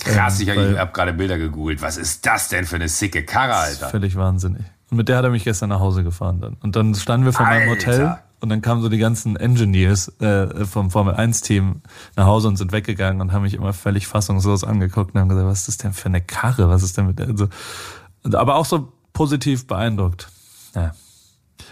Krass, ich, Ähm, ich habe gerade Bilder gegoogelt. Was ist das denn für eine sicke Karre, Alter? Völlig wahnsinnig. Und mit der hat er mich gestern nach Hause gefahren dann. Und dann standen wir vor meinem Alter. Hotel und dann kamen so die ganzen Engineers äh, vom Formel 1 Team nach Hause und sind weggegangen und haben mich immer völlig fassungslos angeguckt und haben gesagt, was ist das denn für eine Karre? Was ist denn mit der? Also, aber auch so positiv beeindruckt. Ja.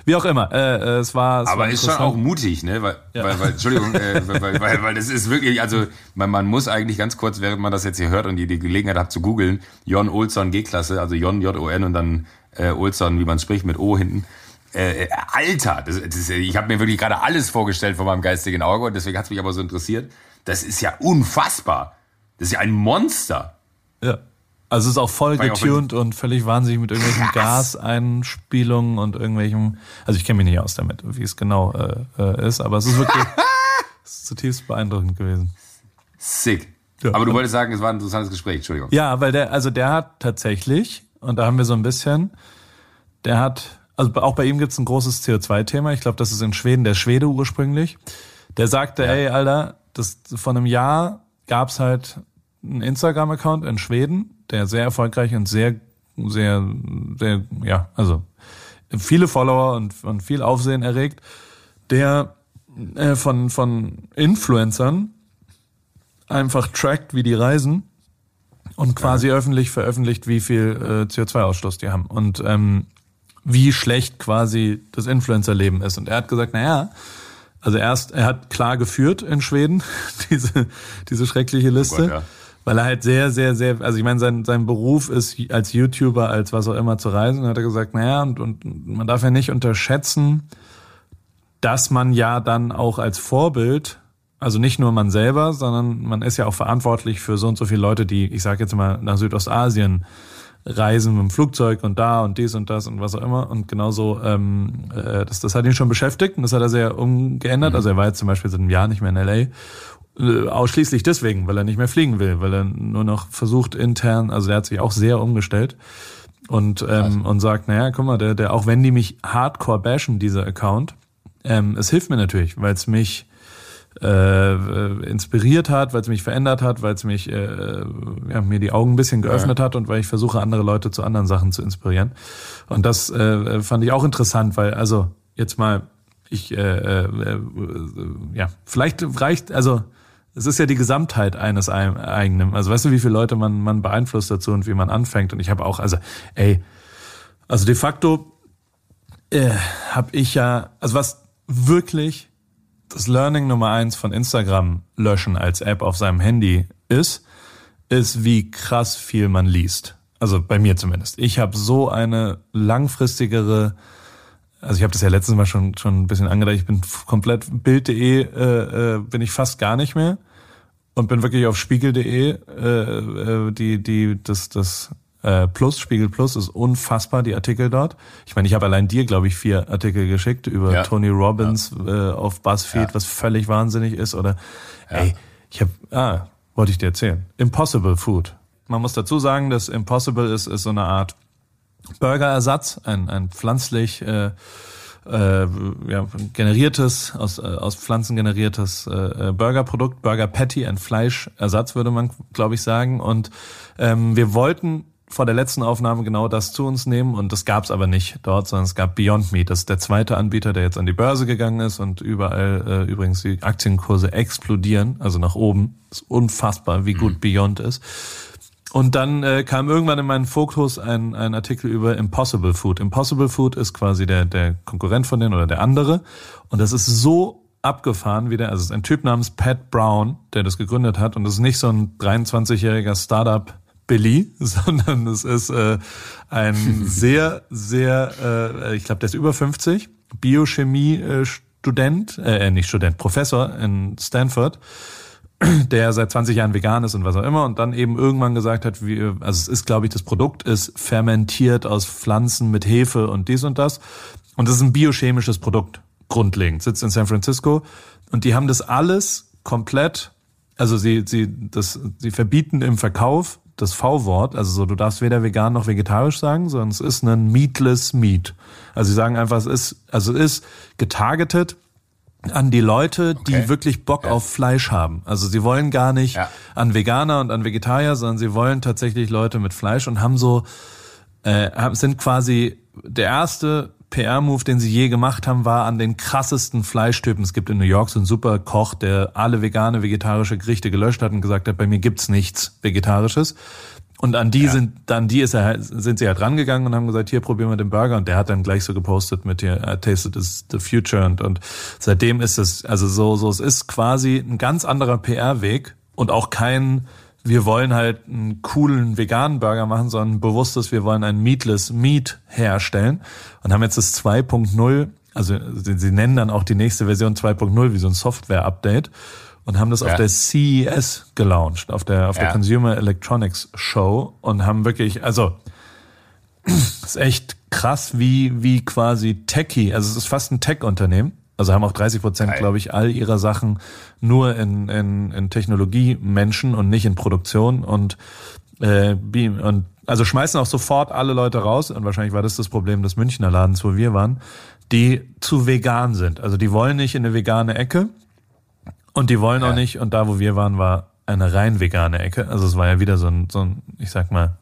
Wie auch immer, äh, äh, es war. Es Aber war ist schon auch mutig, ne? Weil, Ja. weil, weil Entschuldigung, äh, weil, weil, weil das ist wirklich, also man, man muss eigentlich ganz kurz, während man das jetzt hier hört und die, die Gelegenheit hat zu googeln, Jon Olson G-Klasse, also Jon J-O-N und dann äh, Olson, wie man spricht, mit O hinten. Äh, äh, Alter, das, das ich habe mir wirklich gerade alles vorgestellt vor meinem geistigen Auge und deswegen hat es mich aber so interessiert. Das ist ja unfassbar. Das ist ja ein Monster. Ja. Also es ist auch voll War auch getuned und völlig wahnsinnig mit irgendwelchen Krass. Gaseinspielungen und irgendwelchem. Also ich kenne mich nicht aus damit, wie es genau äh, äh, ist, aber es ist wirklich es ist zutiefst beeindruckend gewesen. Sick. Ja. Aber du wolltest sagen, es war ein interessantes Gespräch, Entschuldigung. Ja, weil der, also der hat tatsächlich, und da haben wir so ein bisschen, der hat, also auch bei ihm gibt's ein großes CO2-Thema. Ich glaube, das ist in Schweden, der Schwede ursprünglich. Der sagte, ey, Alter, das vor einem Jahr gab's halt einen Instagram-Account in Schweden, der sehr erfolgreich und sehr, sehr, sehr, ja, also viele Follower und, und viel Aufsehen erregt, der äh, von, von Influencern einfach trackt, wie die reisen und quasi öffentlich veröffentlicht, wie viel äh, CO2-Ausstoß die haben und ähm, wie schlecht quasi das Influencer-Leben ist. Und er hat gesagt, naja, also erst, er hat klar geführt in Schweden, diese, diese schreckliche Liste. Gott, ja. Weil er halt sehr, sehr, sehr, also ich meine, sein, sein Beruf ist als YouTuber, als was auch immer zu reisen. Hat er gesagt, naja, und, und man darf ja nicht unterschätzen, dass man ja dann auch als Vorbild, also nicht nur man selber, sondern man ist ja auch verantwortlich für so und so viele Leute, die, ich sage jetzt mal, nach Südostasien reisen mit dem Flugzeug und da und dies und das und was auch immer. Und genauso, ähm, äh, das, das hat ihn schon beschäftigt und das hat er sehr umgeändert. Also er war jetzt zum Beispiel seit einem Jahr nicht mehr in LA. Äh, Ausschließlich deswegen, weil er nicht mehr fliegen will, weil er nur noch versucht intern, also der hat sich auch sehr umgestellt und ähm, und sagt, naja, guck mal, der, der, auch wenn die mich hardcore bashen, dieser Account, ähm, es hilft mir natürlich, weil es mich äh, inspiriert hat, weil es mich verändert hat, weil es mich äh, ja, mir die Augen ein bisschen geöffnet hat und weil ich versuche, andere Leute zu anderen Sachen zu inspirieren. Und das äh, fand ich auch interessant, weil also jetzt mal ich äh, äh, äh, ja vielleicht reicht also es ist ja die Gesamtheit eines eig- eigenen. Also weißt du, wie viele Leute man man beeinflusst dazu und wie man anfängt. Und ich habe auch also ey also de facto äh, habe ich ja also was wirklich das Learning Nummer eins von Instagram löschen als App auf seinem Handy ist, ist, wie krass viel man liest. Also bei mir zumindest. Ich habe so eine langfristigere, also ich habe das ja letztes Mal schon schon ein bisschen angedeutet, ich bin komplett Bild.de äh, äh, bin ich fast gar nicht mehr und bin wirklich auf Spiegel.de äh, äh, die die das das äh, Plus Spiegel Plus ist unfassbar die Artikel dort. Ich meine, ich habe allein dir glaube ich vier Artikel geschickt über Ja. Tony Robbins äh, auf Buzzfeed, Ja. was völlig wahnsinnig ist oder ey, ich habe ah, wollte ich dir erzählen. Impossible Food. Man muss dazu sagen, dass Impossible ist ist so eine Art Burgerersatz, ein, ein pflanzlich äh, äh, ja, generiertes, aus, äh, aus Pflanzen generiertes äh, äh, Burgerprodukt, Burger Patty, ein Fleischersatz, würde man, glaube ich, sagen. Und ähm, wir wollten vor der letzten Aufnahme genau das zu uns nehmen und das gab es aber nicht dort, sondern es gab Beyond Meat. Das ist der zweite Anbieter, der jetzt an die Börse gegangen ist und überall äh, übrigens die Aktienkurse explodieren, also nach oben. ist unfassbar, wie gut Beyond ist. Und dann äh, kam irgendwann in meinen Fokus ein, ein Artikel über Impossible Food. Impossible Food ist quasi der, der Konkurrent von denen oder der andere. Und das ist so abgefahren wieder. Also es ist ein Typ namens Pat Brown, der das gegründet hat. Und das ist nicht so ein 23-jähriger Startup Billy, sondern es ist äh, ein sehr, sehr, äh, ich glaube, der ist über 50, Biochemie-Student, äh, äh, nicht Student, Professor in Stanford der seit 20 Jahren vegan ist und was auch immer und dann eben irgendwann gesagt hat, wie, also es ist, glaube ich, das Produkt ist fermentiert aus Pflanzen mit Hefe und dies und das. Und es ist ein biochemisches Produkt, grundlegend, sitzt in San Francisco. Und die haben das alles komplett, also sie, sie, das, sie verbieten im Verkauf das V-Wort, also so, du darfst weder vegan noch vegetarisch sagen, sondern es ist ein meatless meat. Also sie sagen einfach, es ist, also es ist getargetet an die Leute, die okay. wirklich Bock ja. auf Fleisch haben. Also sie wollen gar nicht ja. an Veganer und an Vegetarier, sondern sie wollen tatsächlich Leute mit Fleisch und haben so äh, sind quasi der erste PR-Move, den sie je gemacht haben, war an den krassesten Fleischtypen. Es gibt in New York so einen super Koch, der alle vegane, vegetarische Gerichte gelöscht hat und gesagt hat, bei mir gibt's nichts Vegetarisches. Und an die ja. sind, dann die ist er, halt, sind sie halt rangegangen und haben gesagt, hier probieren wir den Burger. Und der hat dann gleich so gepostet mit hier, I tasted is the future. Und, und seitdem ist es, also so, so, es ist quasi ein ganz anderer PR-Weg und auch kein, wir wollen halt einen coolen veganen Burger machen, sondern bewusstes, wir wollen ein Meatless Meat herstellen und haben jetzt das 2.0, also sie, nennen dann auch die nächste Version 2.0 wie so ein Software-Update und haben das ja. auf der CES gelauncht, auf der, auf ja. der Consumer Electronics Show und haben wirklich, also, ist echt krass, wie, wie quasi Techie, also es ist fast ein Tech-Unternehmen. Also haben auch 30 Prozent, glaube ich, all ihrer Sachen nur in, in, in Technologie-Menschen und nicht in Produktion und, äh, und also schmeißen auch sofort alle Leute raus und wahrscheinlich war das das Problem des Münchner Ladens, wo wir waren, die zu vegan sind. Also die wollen nicht in eine vegane Ecke, und die wollen ja. auch nicht, und da, wo wir waren, war eine rein vegane Ecke. Also es war ja wieder so ein, so ein ich sag mal,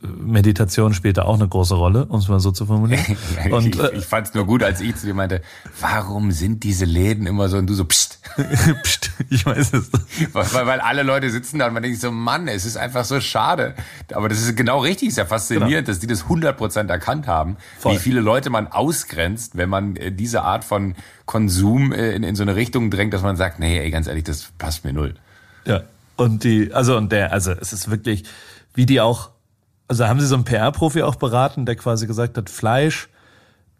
Meditation spielte auch eine große Rolle, um es mal so zu formulieren. Und, ich, ich fand es nur gut, als ich zu dir meinte, warum sind diese Läden immer so und du so pst. pst, ich weiß es. Weil, weil alle Leute sitzen da und man denkt so, Mann, es ist einfach so schade. Aber das ist genau richtig, ist ja faszinierend, genau. dass die das 100% erkannt haben, Voll. wie viele Leute man ausgrenzt, wenn man äh, diese Art von Konsum äh, in, in so eine Richtung drängt, dass man sagt, nee, ey, ganz ehrlich, das passt mir null. Ja. Und die, also und der, also es ist wirklich, wie die auch also haben Sie so einen PR-Profi auch beraten, der quasi gesagt hat, Fleisch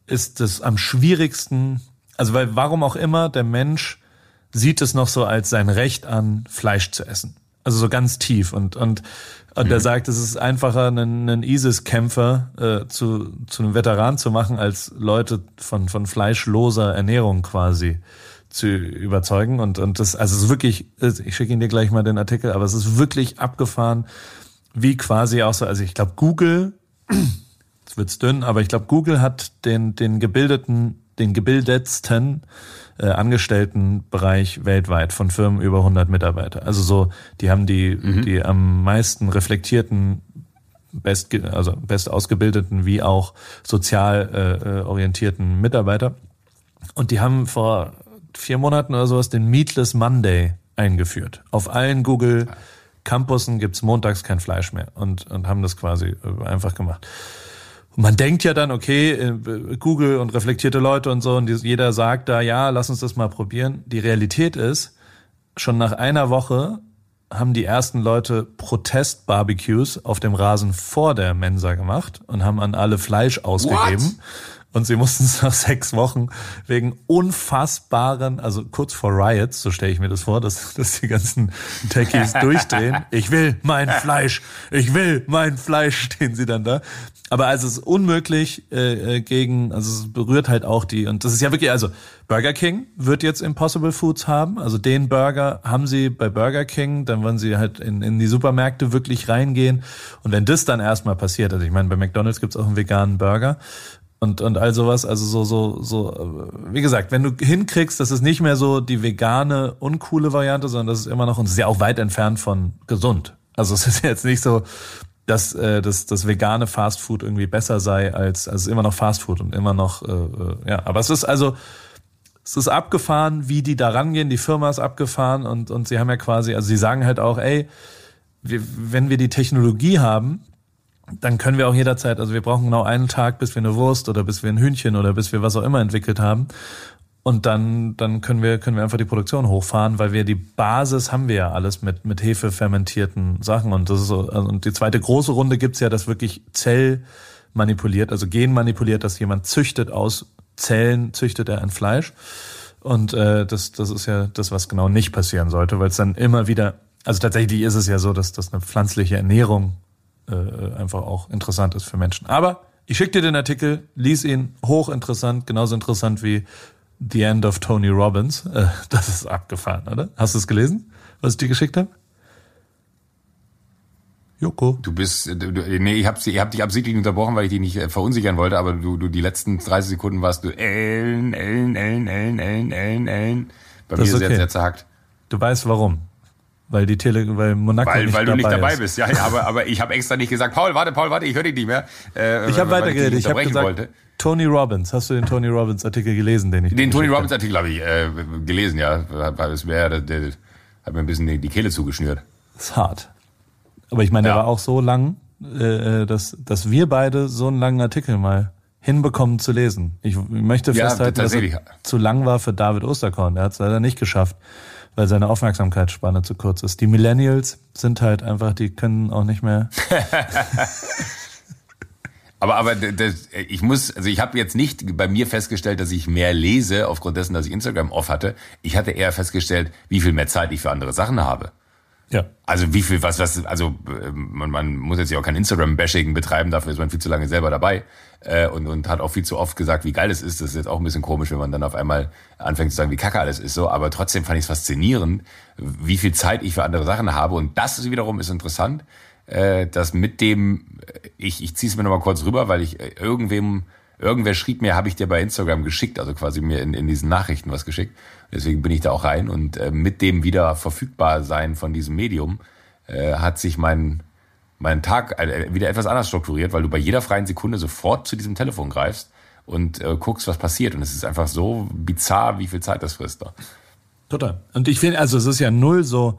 ist das am schwierigsten, also weil warum auch immer der Mensch sieht es noch so als sein Recht an, Fleisch zu essen. Also so ganz tief und und und mhm. sagt, es ist einfacher, einen, einen ISIS-Kämpfer äh, zu, zu einem Veteran zu machen, als Leute von, von fleischloser Ernährung quasi zu überzeugen. Und, und das, also es ist wirklich, ich schicke Ihnen dir gleich mal den Artikel, aber es ist wirklich abgefahren, wie quasi auch so, also ich glaube Google, jetzt wird's dünn, aber ich glaube Google hat den den gebildeten, den gebildetsten äh, Angestelltenbereich weltweit von Firmen über 100 Mitarbeiter. Also so, die haben die mhm. die am meisten reflektierten best also best ausgebildeten wie auch sozial äh, äh, orientierten Mitarbeiter und die haben vor vier Monaten oder sowas den Meatless Monday eingeführt auf allen Google Campussen gibt's montags kein Fleisch mehr und, und haben das quasi äh, einfach gemacht. Und man denkt ja dann, okay, äh, Google und reflektierte Leute und so, und jeder sagt da, ja, lass uns das mal probieren. Die Realität ist, schon nach einer Woche haben die ersten Leute Protest-Barbecues auf dem Rasen vor der Mensa gemacht und haben an alle Fleisch ausgegeben. What? Und sie mussten es nach sechs Wochen wegen unfassbaren, also kurz vor Riots, so stelle ich mir das vor, dass, dass die ganzen Techies durchdrehen. Ich will mein Fleisch, ich will mein Fleisch, stehen sie dann da. Aber also es ist unmöglich äh, äh, gegen, also es berührt halt auch die, und das ist ja wirklich, also Burger King wird jetzt Impossible Foods haben, also den Burger haben sie bei Burger King, dann wollen sie halt in, in die Supermärkte wirklich reingehen. Und wenn das dann erstmal passiert, also ich meine, bei McDonalds gibt's auch einen veganen Burger, und, und all sowas. Also so, so, so, wie gesagt, wenn du hinkriegst, das ist nicht mehr so die vegane, uncoole Variante, sondern das ist immer noch, und es ist ja auch weit entfernt von gesund. Also es ist jetzt nicht so, dass äh, das, das vegane Fastfood irgendwie besser sei als, also immer noch Fastfood und immer noch, äh, äh, ja, aber es ist also, es ist abgefahren, wie die da rangehen, die Firma ist abgefahren und, und sie haben ja quasi, also sie sagen halt auch, ey, wir, wenn wir die Technologie haben, dann können wir auch jederzeit, also wir brauchen genau einen Tag, bis wir eine Wurst oder bis wir ein Hühnchen oder bis wir was auch immer entwickelt haben. Und dann, dann können wir, können wir einfach die Produktion hochfahren, weil wir die Basis haben wir ja alles mit, mit Hefe fermentierten Sachen. Und das ist so, also, und die zweite große Runde gibt's ja, das wirklich Zell manipuliert, also Gen manipuliert, dass jemand züchtet aus Zellen, züchtet er ein Fleisch. Und äh, das, das ist ja das, was genau nicht passieren sollte, weil es dann immer wieder, also tatsächlich ist es ja so, dass, dass eine pflanzliche Ernährung äh, einfach auch interessant ist für Menschen. Aber ich schicke dir den Artikel, lies ihn, hochinteressant, genauso interessant wie The End of Tony Robbins. Äh, das ist abgefahren, oder? Hast du es gelesen, was ich dir geschickt habe? Joko. Du bist, du, nee, ich habe ich hab dich absichtlich unterbrochen, weil ich dich nicht äh, verunsichern wollte, aber du, du die letzten 30 Sekunden warst du Ellen, Ellen, Ellen, Ellen, Ellen, Ellen, Ellen. Bei Das mir ist ist okay. jetzt sehr zerhackt. Du weißt warum. Weil die Tele, weil Monaco Weil, nicht weil du dabei nicht dabei ist. bist, ja, ja aber, aber ich habe extra nicht gesagt, Paul, warte, Paul, warte, ich höre dich nicht mehr. Äh, Ich habe weitergeredet. dich Ich habe gesagt, wollte. Tony Robbins. Hast du den Tony Robbins Artikel gelesen, den ich Den Tony Robbins Artikel habe ich äh, gelesen, ja. Weil es wäre, der, der hat mir ein bisschen die, die Kehle zugeschnürt. Das ist hart. Aber ich meine, der Ja. war auch so lang, äh, dass, dass wir beide so einen langen Artikel mal hinbekommen zu lesen. Ich möchte Ja, festhalten, dass er zu lang war für David Osterkorn. Er hat es leider nicht geschafft, weil seine Aufmerksamkeitsspanne zu kurz ist. Die Millennials sind halt einfach, die können auch nicht mehr. Aber, aber das, ich muss, also ich habe jetzt nicht bei mir festgestellt, dass ich mehr lese, aufgrund dessen, dass ich Instagram off hatte. Ich hatte eher festgestellt, wie viel mehr Zeit ich für andere Sachen habe. Ja. Also wie viel, was, was, also äh, man, man muss jetzt ja auch kein Instagram-Bashing betreiben, dafür ist man viel zu lange selber dabei äh, und, und hat auch viel zu oft gesagt, wie geil es ist. Das ist jetzt auch ein bisschen komisch, wenn man dann auf einmal anfängt zu sagen, wie kacke alles ist so. Aber trotzdem fand ich es faszinierend, wie viel Zeit ich für andere Sachen habe. Und das ist wiederum ist interessant, äh, dass mit dem, ich, ich ziehe es mir nochmal kurz rüber, weil ich äh, irgendwem, irgendwer schrieb mir, habe ich dir bei Instagram geschickt, also quasi mir in, in diesen Nachrichten was geschickt. Deswegen bin ich da auch rein und äh, mit dem wieder verfügbar sein von diesem Medium äh, hat sich mein mein Tag äh, wieder etwas anders strukturiert, weil du bei jeder freien Sekunde sofort zu diesem Telefon greifst und äh, guckst, was passiert. Und es ist einfach so bizarr, wie viel Zeit das frisst. Da. Total. Und ich finde, also es ist ja null so,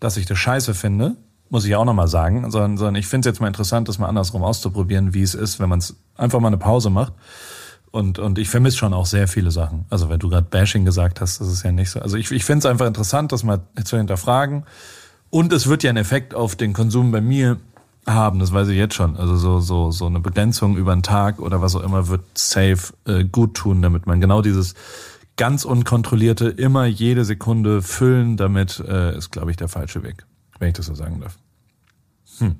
dass ich das scheiße finde, muss ich auch nochmal sagen, sondern, sondern ich finde es jetzt mal interessant, das mal andersrum auszuprobieren, wie es ist, wenn man es einfach mal eine Pause macht. Und, und ich vermisse schon auch sehr viele Sachen. Also wenn du gerade Bashing gesagt hast, das ist ja nicht so. Also ich, ich finde es einfach interessant, das mal zu hinterfragen. Und es wird ja einen Effekt auf den Konsum bei mir haben, das weiß ich jetzt schon. Also so, so, so eine Begrenzung über einen Tag oder was auch immer wird safe äh, gut tun, damit man genau dieses ganz unkontrollierte, immer jede Sekunde füllen, damit äh, ist, glaube ich, der falsche Weg, wenn ich das so sagen darf. Hm.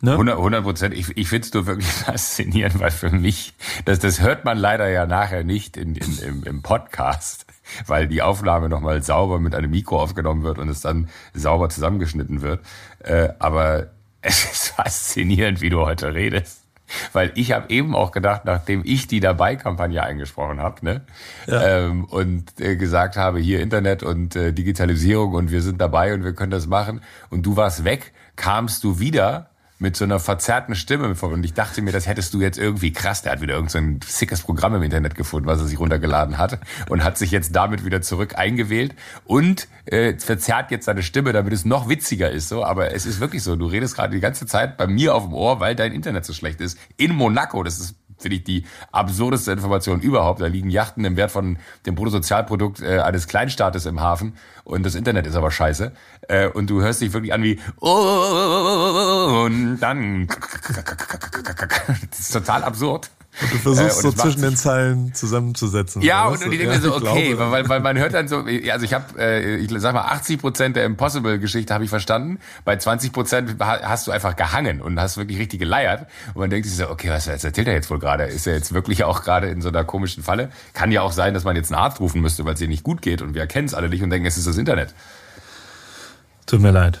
Ne? 100 Prozent. Ich, ich finde es nur wirklich faszinierend, weil für mich, das, das hört man leider ja nachher nicht in, in, im, im Podcast, weil die Aufnahme nochmal sauber mit einem Mikro aufgenommen wird und es dann sauber zusammengeschnitten wird. Äh, aber es ist faszinierend, wie du heute redest. Weil ich habe eben auch gedacht, nachdem ich die Dabei-Kampagne eingesprochen habe, ne, Ja. ähm, und äh, gesagt habe, hier Internet und äh, Digitalisierung und wir sind dabei und wir können das machen und du warst weg, kamst du wieder mit so einer verzerrten Stimme und ich dachte mir, das hättest du jetzt irgendwie krass, der hat wieder irgend so sickes Programm im Internet gefunden, was er sich runtergeladen hat und hat sich jetzt damit wieder zurück eingewählt und äh, verzerrt jetzt seine Stimme, damit es noch witziger ist, so, aber es ist wirklich so, du redest gerade die ganze Zeit bei mir auf dem Ohr, weil dein Internet so schlecht ist, in Monaco, das ist finde ich die absurdeste Information überhaupt. Da liegen Yachten im Wert von dem Bruttosozialprodukt äh, eines Kleinstaates im Hafen und das Internet ist aber scheiße. Äh, und du hörst dich wirklich an wie und dann das ist total absurd. Du Äh, versuchst und so zwischen den Zeilen zusammenzusetzen. Ja, und, und ich denke Ja, mir so, okay, glaube. weil, weil man hört dann so, also ich habe, äh, ich sag mal, 80 Prozent der Impossible-Geschichte habe ich verstanden. Bei 20 Prozent hast du einfach gehangen und hast wirklich richtig geleiert. Und man denkt sich so, okay, was, was erzählt er jetzt wohl gerade? Ist er jetzt wirklich auch gerade in so einer komischen Falle? Kann ja auch sein, dass man jetzt einen Arzt rufen müsste, weil es ihr nicht gut geht und wir erkennen es alle nicht und denken, es ist das Internet. Tut mir leid.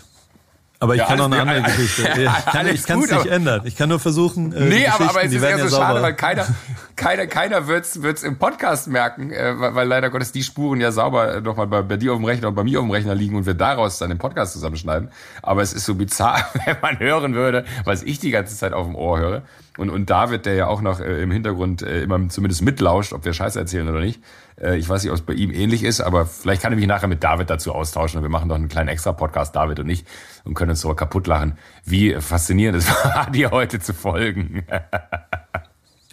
Aber ich Ja, kann noch eine andere ja, Geschichte. ja, Ich kann es nicht ändern. Ich kann nur versuchen. Äh, Nee, aber, aber es ist eher so ja schade, sauber. weil keiner, keiner, keiner wird's, wird's im Podcast merken, äh, weil, weil leider Gottes die Spuren ja sauber äh, nochmal bei, bei dir auf dem Rechner und bei mir auf dem Rechner liegen und wir daraus dann den Podcast zusammenschneiden. Aber es ist so bizarr, wenn man hören würde, was ich die ganze Zeit auf dem Ohr höre. Und, und David, der ja auch noch äh, im Hintergrund äh, immer zumindest mitlauscht, ob wir Scheiße erzählen oder nicht. Äh, ich weiß nicht, ob es bei ihm ähnlich ist, aber vielleicht kann ich mich nachher mit David dazu austauschen und wir machen doch einen kleinen Extra-Podcast, David und ich, und können uns so kaputt lachen, wie faszinierend es war, dir heute zu folgen.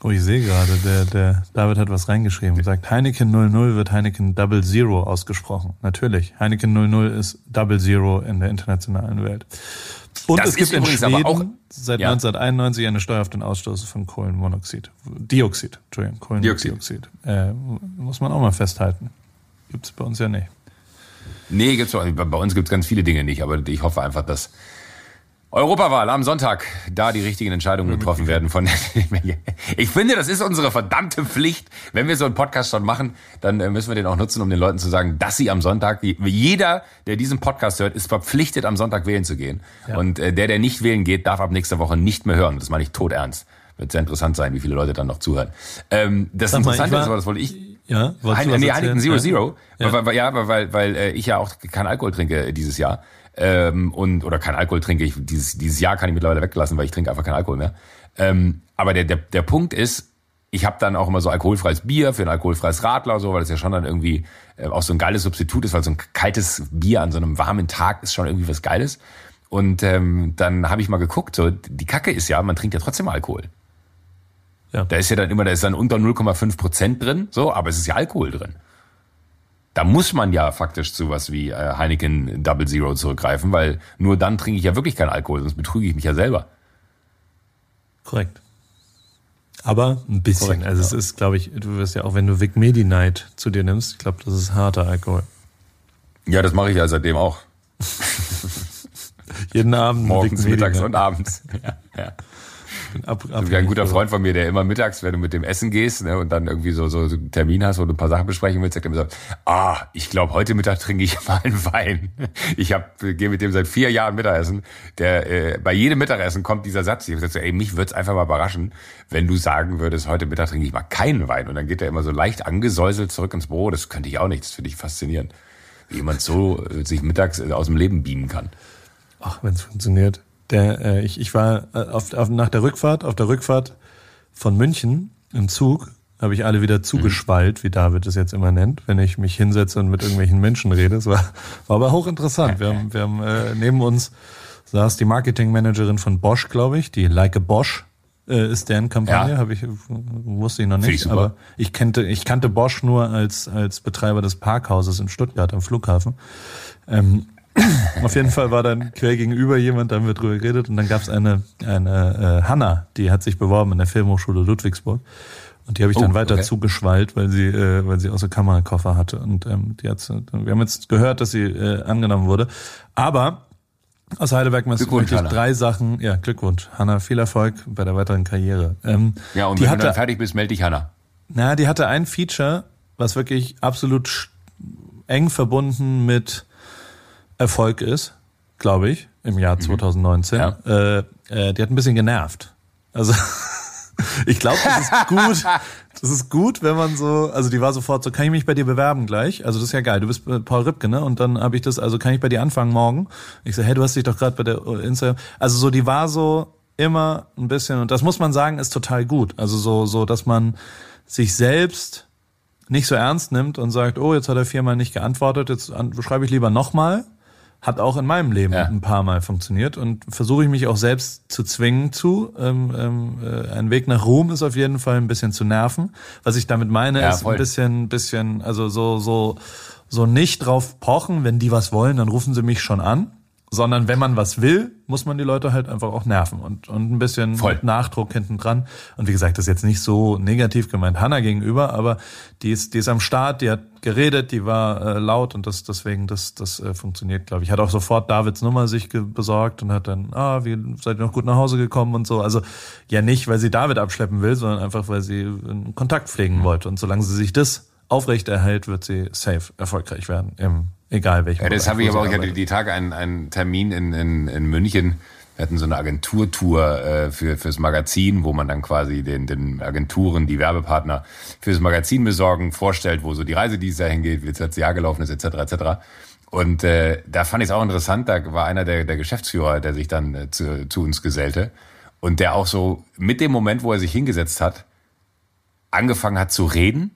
Oh, ich sehe gerade, der, der David hat was reingeschrieben. Sagt, Heineken 00 wird Heineken Double Zero ausgesprochen. Natürlich. Heineken 00 ist Double Zero in der internationalen Welt. Und Das es gibt in Schweden auch- seit Ja. 1991 eine Steuer auf den Ausstoß von Kohlenmonoxid. Dioxid, Entschuldigung, Kohlendioxid. Äh, muss man auch mal festhalten. Gibt's bei uns ja nicht. Nee, gibt's auch, bei uns gibt's ganz viele Dinge nicht, aber ich hoffe einfach, dass Europawahl am Sonntag, da die richtigen Entscheidungen getroffen werden von Ich finde, das ist unsere verdammte Pflicht. Wenn wir so einen Podcast schon machen, dann äh, müssen wir den auch nutzen, um den Leuten zu sagen, dass sie am Sonntag, jeder, der diesen Podcast hört, ist verpflichtet, am Sonntag wählen zu gehen. Und äh, der, der nicht wählen geht, darf ab nächster Woche nicht mehr hören. Das meine ich tot ernst. Wird sehr interessant sein, wie viele Leute dann noch zuhören. Ähm, das Sag mal, Interessante war- ist, aber das wollte ich, Ja, Hein, was nee? Heineken Zero Ja. Zero. Ja. Weil, weil, ja, weil, weil, weil äh, ich ja auch keinen Alkohol trinke dieses Jahr. Ähm, und, oder kein Alkohol trinke ich, dieses, dieses Jahr kann ich mittlerweile weglassen, weil ich trinke einfach keinen Alkohol mehr. Ähm, aber der, der, der Punkt ist, ich habe dann auch immer so alkoholfreies Bier für ein alkoholfreies Radler, so, weil das ja schon dann irgendwie äh, auch so ein geiles Substitut ist, weil so ein kaltes Bier an so einem warmen Tag ist schon irgendwie was Geiles. Und ähm, dann habe ich mal geguckt, so die Kacke ist ja, man trinkt ja trotzdem Alkohol. Ja. Da ist ja dann immer, da ist dann unter 0,5 Prozent drin, so, aber es ist ja Alkohol drin. Da muss man ja faktisch zu was wie äh, Heineken Double Zero zurückgreifen, weil nur dann trinke ich ja wirklich keinen Alkohol, sonst betrüge ich mich ja selber. Korrekt. Aber ein bisschen. Korrekt, also es ist, glaube ich, du wirst ja auch, wenn du Vic Medi Night zu dir nimmst, ich glaube, das ist harter Alkohol. Ja, das mache ich ja seitdem auch. Jeden Abend Morgens, mittags und abends. Ja, ja. Ab, wie ein guter Freund von mir, der immer mittags, wenn du mit dem Essen gehst ne, und dann irgendwie so, so, einen Termin hast, wo du ein paar Sachen besprechen willst, sagt er immer so, ah, ich glaube, heute Mittag trinke ich mal einen Wein. Ich hab, äh, gehe mit dem seit vier Jahren Mittagessen. Der, äh, bei jedem Mittagessen kommt dieser Satz. Ich habe gesagt, so, ey, mich wird's einfach mal überraschen, wenn du sagen würdest, heute Mittag trinke ich mal keinen Wein. Und dann geht er immer so leicht angesäuselt zurück ins Büro. Das könnte ich auch nicht. Das finde ich faszinierend. Wie jemand so äh, sich mittags äh, aus dem Leben beamen kann. Ach, wenn es funktioniert. Der, äh, ich, ich war äh, auf, auf, nach der Rückfahrt, auf der Rückfahrt von München im Zug, habe ich alle wieder zugeschwallt, wie David es jetzt immer nennt, wenn ich mich hinsetze und mit irgendwelchen Menschen rede. Es war, war aber hochinteressant. Wir haben, wir haben äh, neben uns saß die Marketingmanagerin von Bosch, glaube ich, die Like a Bosch äh, ist deren Kampagne, Ja. habe ich wusste ich noch nicht, ich aber ich kannte ich kannte Bosch nur als als Betreiber des Parkhauses in Stuttgart am Flughafen. Ähm, auf jeden Fall war dann quer gegenüber jemand, da haben wir drüber geredet und dann gab es eine, eine äh, Hanna, die hat sich beworben in der Filmhochschule Ludwigsburg und die habe ich Oh, dann weiter okay. zugeschwallt, weil sie, äh, weil sie auch so Kamerakoffer hatte und ähm, die hat, wir haben jetzt gehört, dass sie äh, angenommen wurde, aber aus Heidelberg möchte ich drei Sachen, ja Glückwunsch, Hanna, viel Erfolg bei der weiteren Karriere. Ähm, Ja, und die wenn hatte, du dann fertig bist, melde dich, Hanna. na, die hatte ein Feature, was wirklich absolut eng verbunden mit Erfolg ist, glaube ich, im Jahr 2019. Ja. Äh, äh, die hat ein bisschen genervt. Also ich glaube, das ist gut. Das ist gut, wenn man so, also die war sofort so, kann ich mich bei dir bewerben gleich? Also das ist ja geil. Du bist äh, Paul Ripke, ne? Und dann habe ich das, also kann ich bei dir anfangen morgen? Ich so, hey, du hast dich doch gerade bei der äh, Instagram. Also so, die war so immer ein bisschen, und das muss man sagen, ist total gut. Also so, so, dass man sich selbst nicht so ernst nimmt und sagt, oh, jetzt hat er viermal nicht geantwortet, jetzt schreibe ich lieber nochmal. Hat auch in meinem Leben Ja. ein paar Mal funktioniert und versuche ich mich auch selbst zu zwingen zu. Ähm, ähm, äh, ein Weg nach Ruhm ist auf jeden Fall ein bisschen zu nerven. Was ich damit meine, Ja, ist voll. ein bisschen, bisschen, also so, so, so nicht drauf pochen, wenn die was wollen, dann rufen sie mich schon an. Sondern wenn man was will, muss man die Leute halt einfach auch nerven und, und ein bisschen Voll. mit Nachdruck hinten dran. Und wie gesagt, das ist jetzt nicht so negativ gemeint Hanna gegenüber, aber die ist, die ist am Start, die hat geredet, die war äh, laut und das deswegen, das, das äh, funktioniert, glaube ich. Hat auch sofort Davids Nummer sich besorgt und hat dann, ah, wie seid ihr noch gut nach Hause gekommen und so. Also ja nicht, weil sie David abschleppen will, sondern einfach, weil sie einen Kontakt pflegen wollte. Und solange sie sich das aufrechterhält, wird sie safe erfolgreich werden, im egal welchem Ja, das habe ich aber auch. Ich hatte die Tage einen, einen Termin in, in, in München. Wir hatten so eine Agenturtour äh, für fürs Magazin, wo man dann quasi den, den Agenturen, die Werbepartner fürs Magazin besorgen, vorstellt, wo so die Reise dieses Jahr hingeht, wie das letzte Jahr gelaufen ist, etc. etc. Und äh, da fand ich es auch interessant. Da war einer der, der Geschäftsführer, der sich dann äh, zu, zu uns gesellte. Und der auch so mit dem Moment, wo er sich hingesetzt hat, angefangen hat zu reden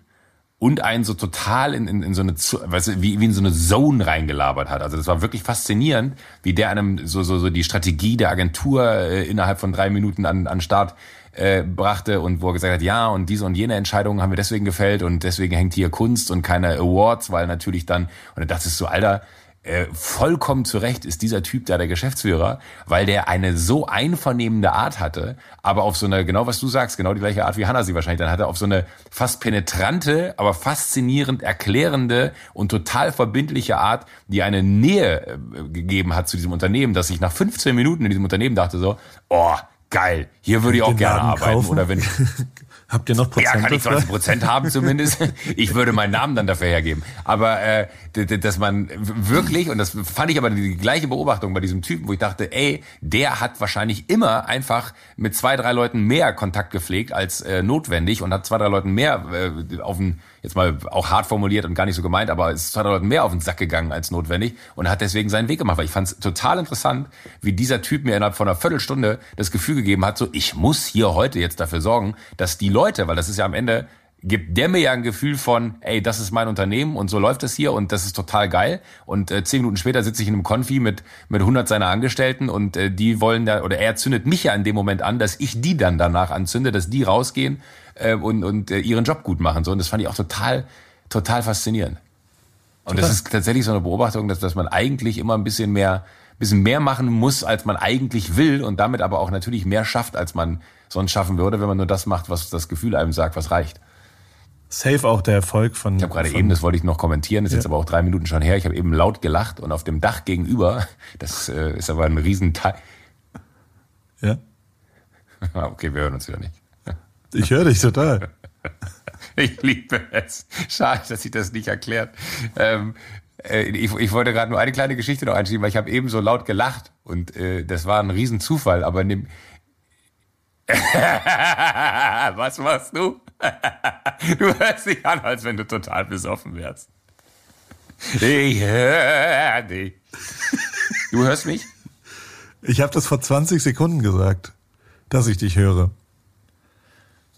und einen so total in, in, in so eine, weißt du, wie, wie in so eine Zone reingelabert hat. Also das war wirklich faszinierend, wie der einem so, so, so die Strategie der Agentur äh, innerhalb von drei Minuten an, an Start äh, brachte und wo er gesagt hat, ja, und diese und jene Entscheidungen haben wir deswegen gefällt und deswegen hängt hier Kunst und keine Awards, weil natürlich dann, und dann dachte ich so, Alter, äh, vollkommen zu Recht ist dieser Typ da der Geschäftsführer, weil der eine so einvernehmende Art hatte, aber auf so eine, genau was du sagst, genau die gleiche Art wie Hannah sie wahrscheinlich dann hatte, auf so eine fast penetrante, aber faszinierend erklärende und total verbindliche Art, die eine Nähe äh, gegeben hat zu diesem Unternehmen, dass ich nach 15 Minuten in diesem Unternehmen dachte so, oh, geil, hier würde ich auch gerne Laden arbeiten. Kaufen? Oder wenn Habt ihr noch Prozent? Ja, kann ich 20 Prozent haben zumindest. Ich würde meinen Namen dann dafür hergeben. Aber äh, dass man wirklich, und das fand ich aber die gleiche Beobachtung bei diesem Typen, wo ich dachte, ey, der hat wahrscheinlich immer einfach mit zwei, drei Leuten mehr Kontakt gepflegt als äh, notwendig und hat zwei, drei Leuten mehr äh, auf den jetzt mal auch hart formuliert und gar nicht so gemeint, aber es ist zwei Leuten mehr auf den Sack gegangen als notwendig und hat deswegen seinen Weg gemacht. Weil ich fand es total interessant, wie dieser Typ mir innerhalb von einer Viertelstunde das Gefühl gegeben hat, so ich muss hier heute jetzt dafür sorgen, dass die Leute, weil das ist ja am Ende gibt der mir ja ein Gefühl von, ey, das ist mein Unternehmen und so läuft das hier und das ist total geil. Und äh, zehn Minuten später sitze ich in einem Konfi mit mit 100 seiner Angestellten und äh, die wollen da oder er zündet mich ja in dem Moment an, dass ich die dann danach anzünde, dass die rausgehen äh, und, und äh, ihren Job gut machen. So, und das fand ich auch total, total faszinierend. Und total. das ist tatsächlich so eine Beobachtung, dass, dass man eigentlich immer ein bisschen mehr, bisschen mehr machen muss, als man eigentlich will und damit aber auch natürlich mehr schafft, als man sonst schaffen würde, wenn man nur das macht, was das Gefühl einem sagt, was reicht. Safe auch der Erfolg von. Ich habe gerade eben, das wollte ich noch kommentieren, ist ja. jetzt aber auch drei Minuten schon her. Ich habe eben laut gelacht und auf dem Dach gegenüber, das äh, ist aber ein Riesenteil. Ja. okay, wir hören uns wieder nicht. Ich höre dich total. Ich liebe es. Schade, dass ich das nicht erklärt. Ähm, äh, ich, ich, wollte gerade nur eine kleine Geschichte noch einschieben, weil ich habe eben so laut gelacht und äh, das war ein Riesenzufall, aber in dem Was machst du? du hörst dich an, als wenn du total besoffen wärst. Ich höre dich. Du hörst mich? Ich habe das vor 20 Sekunden gesagt, dass ich dich höre.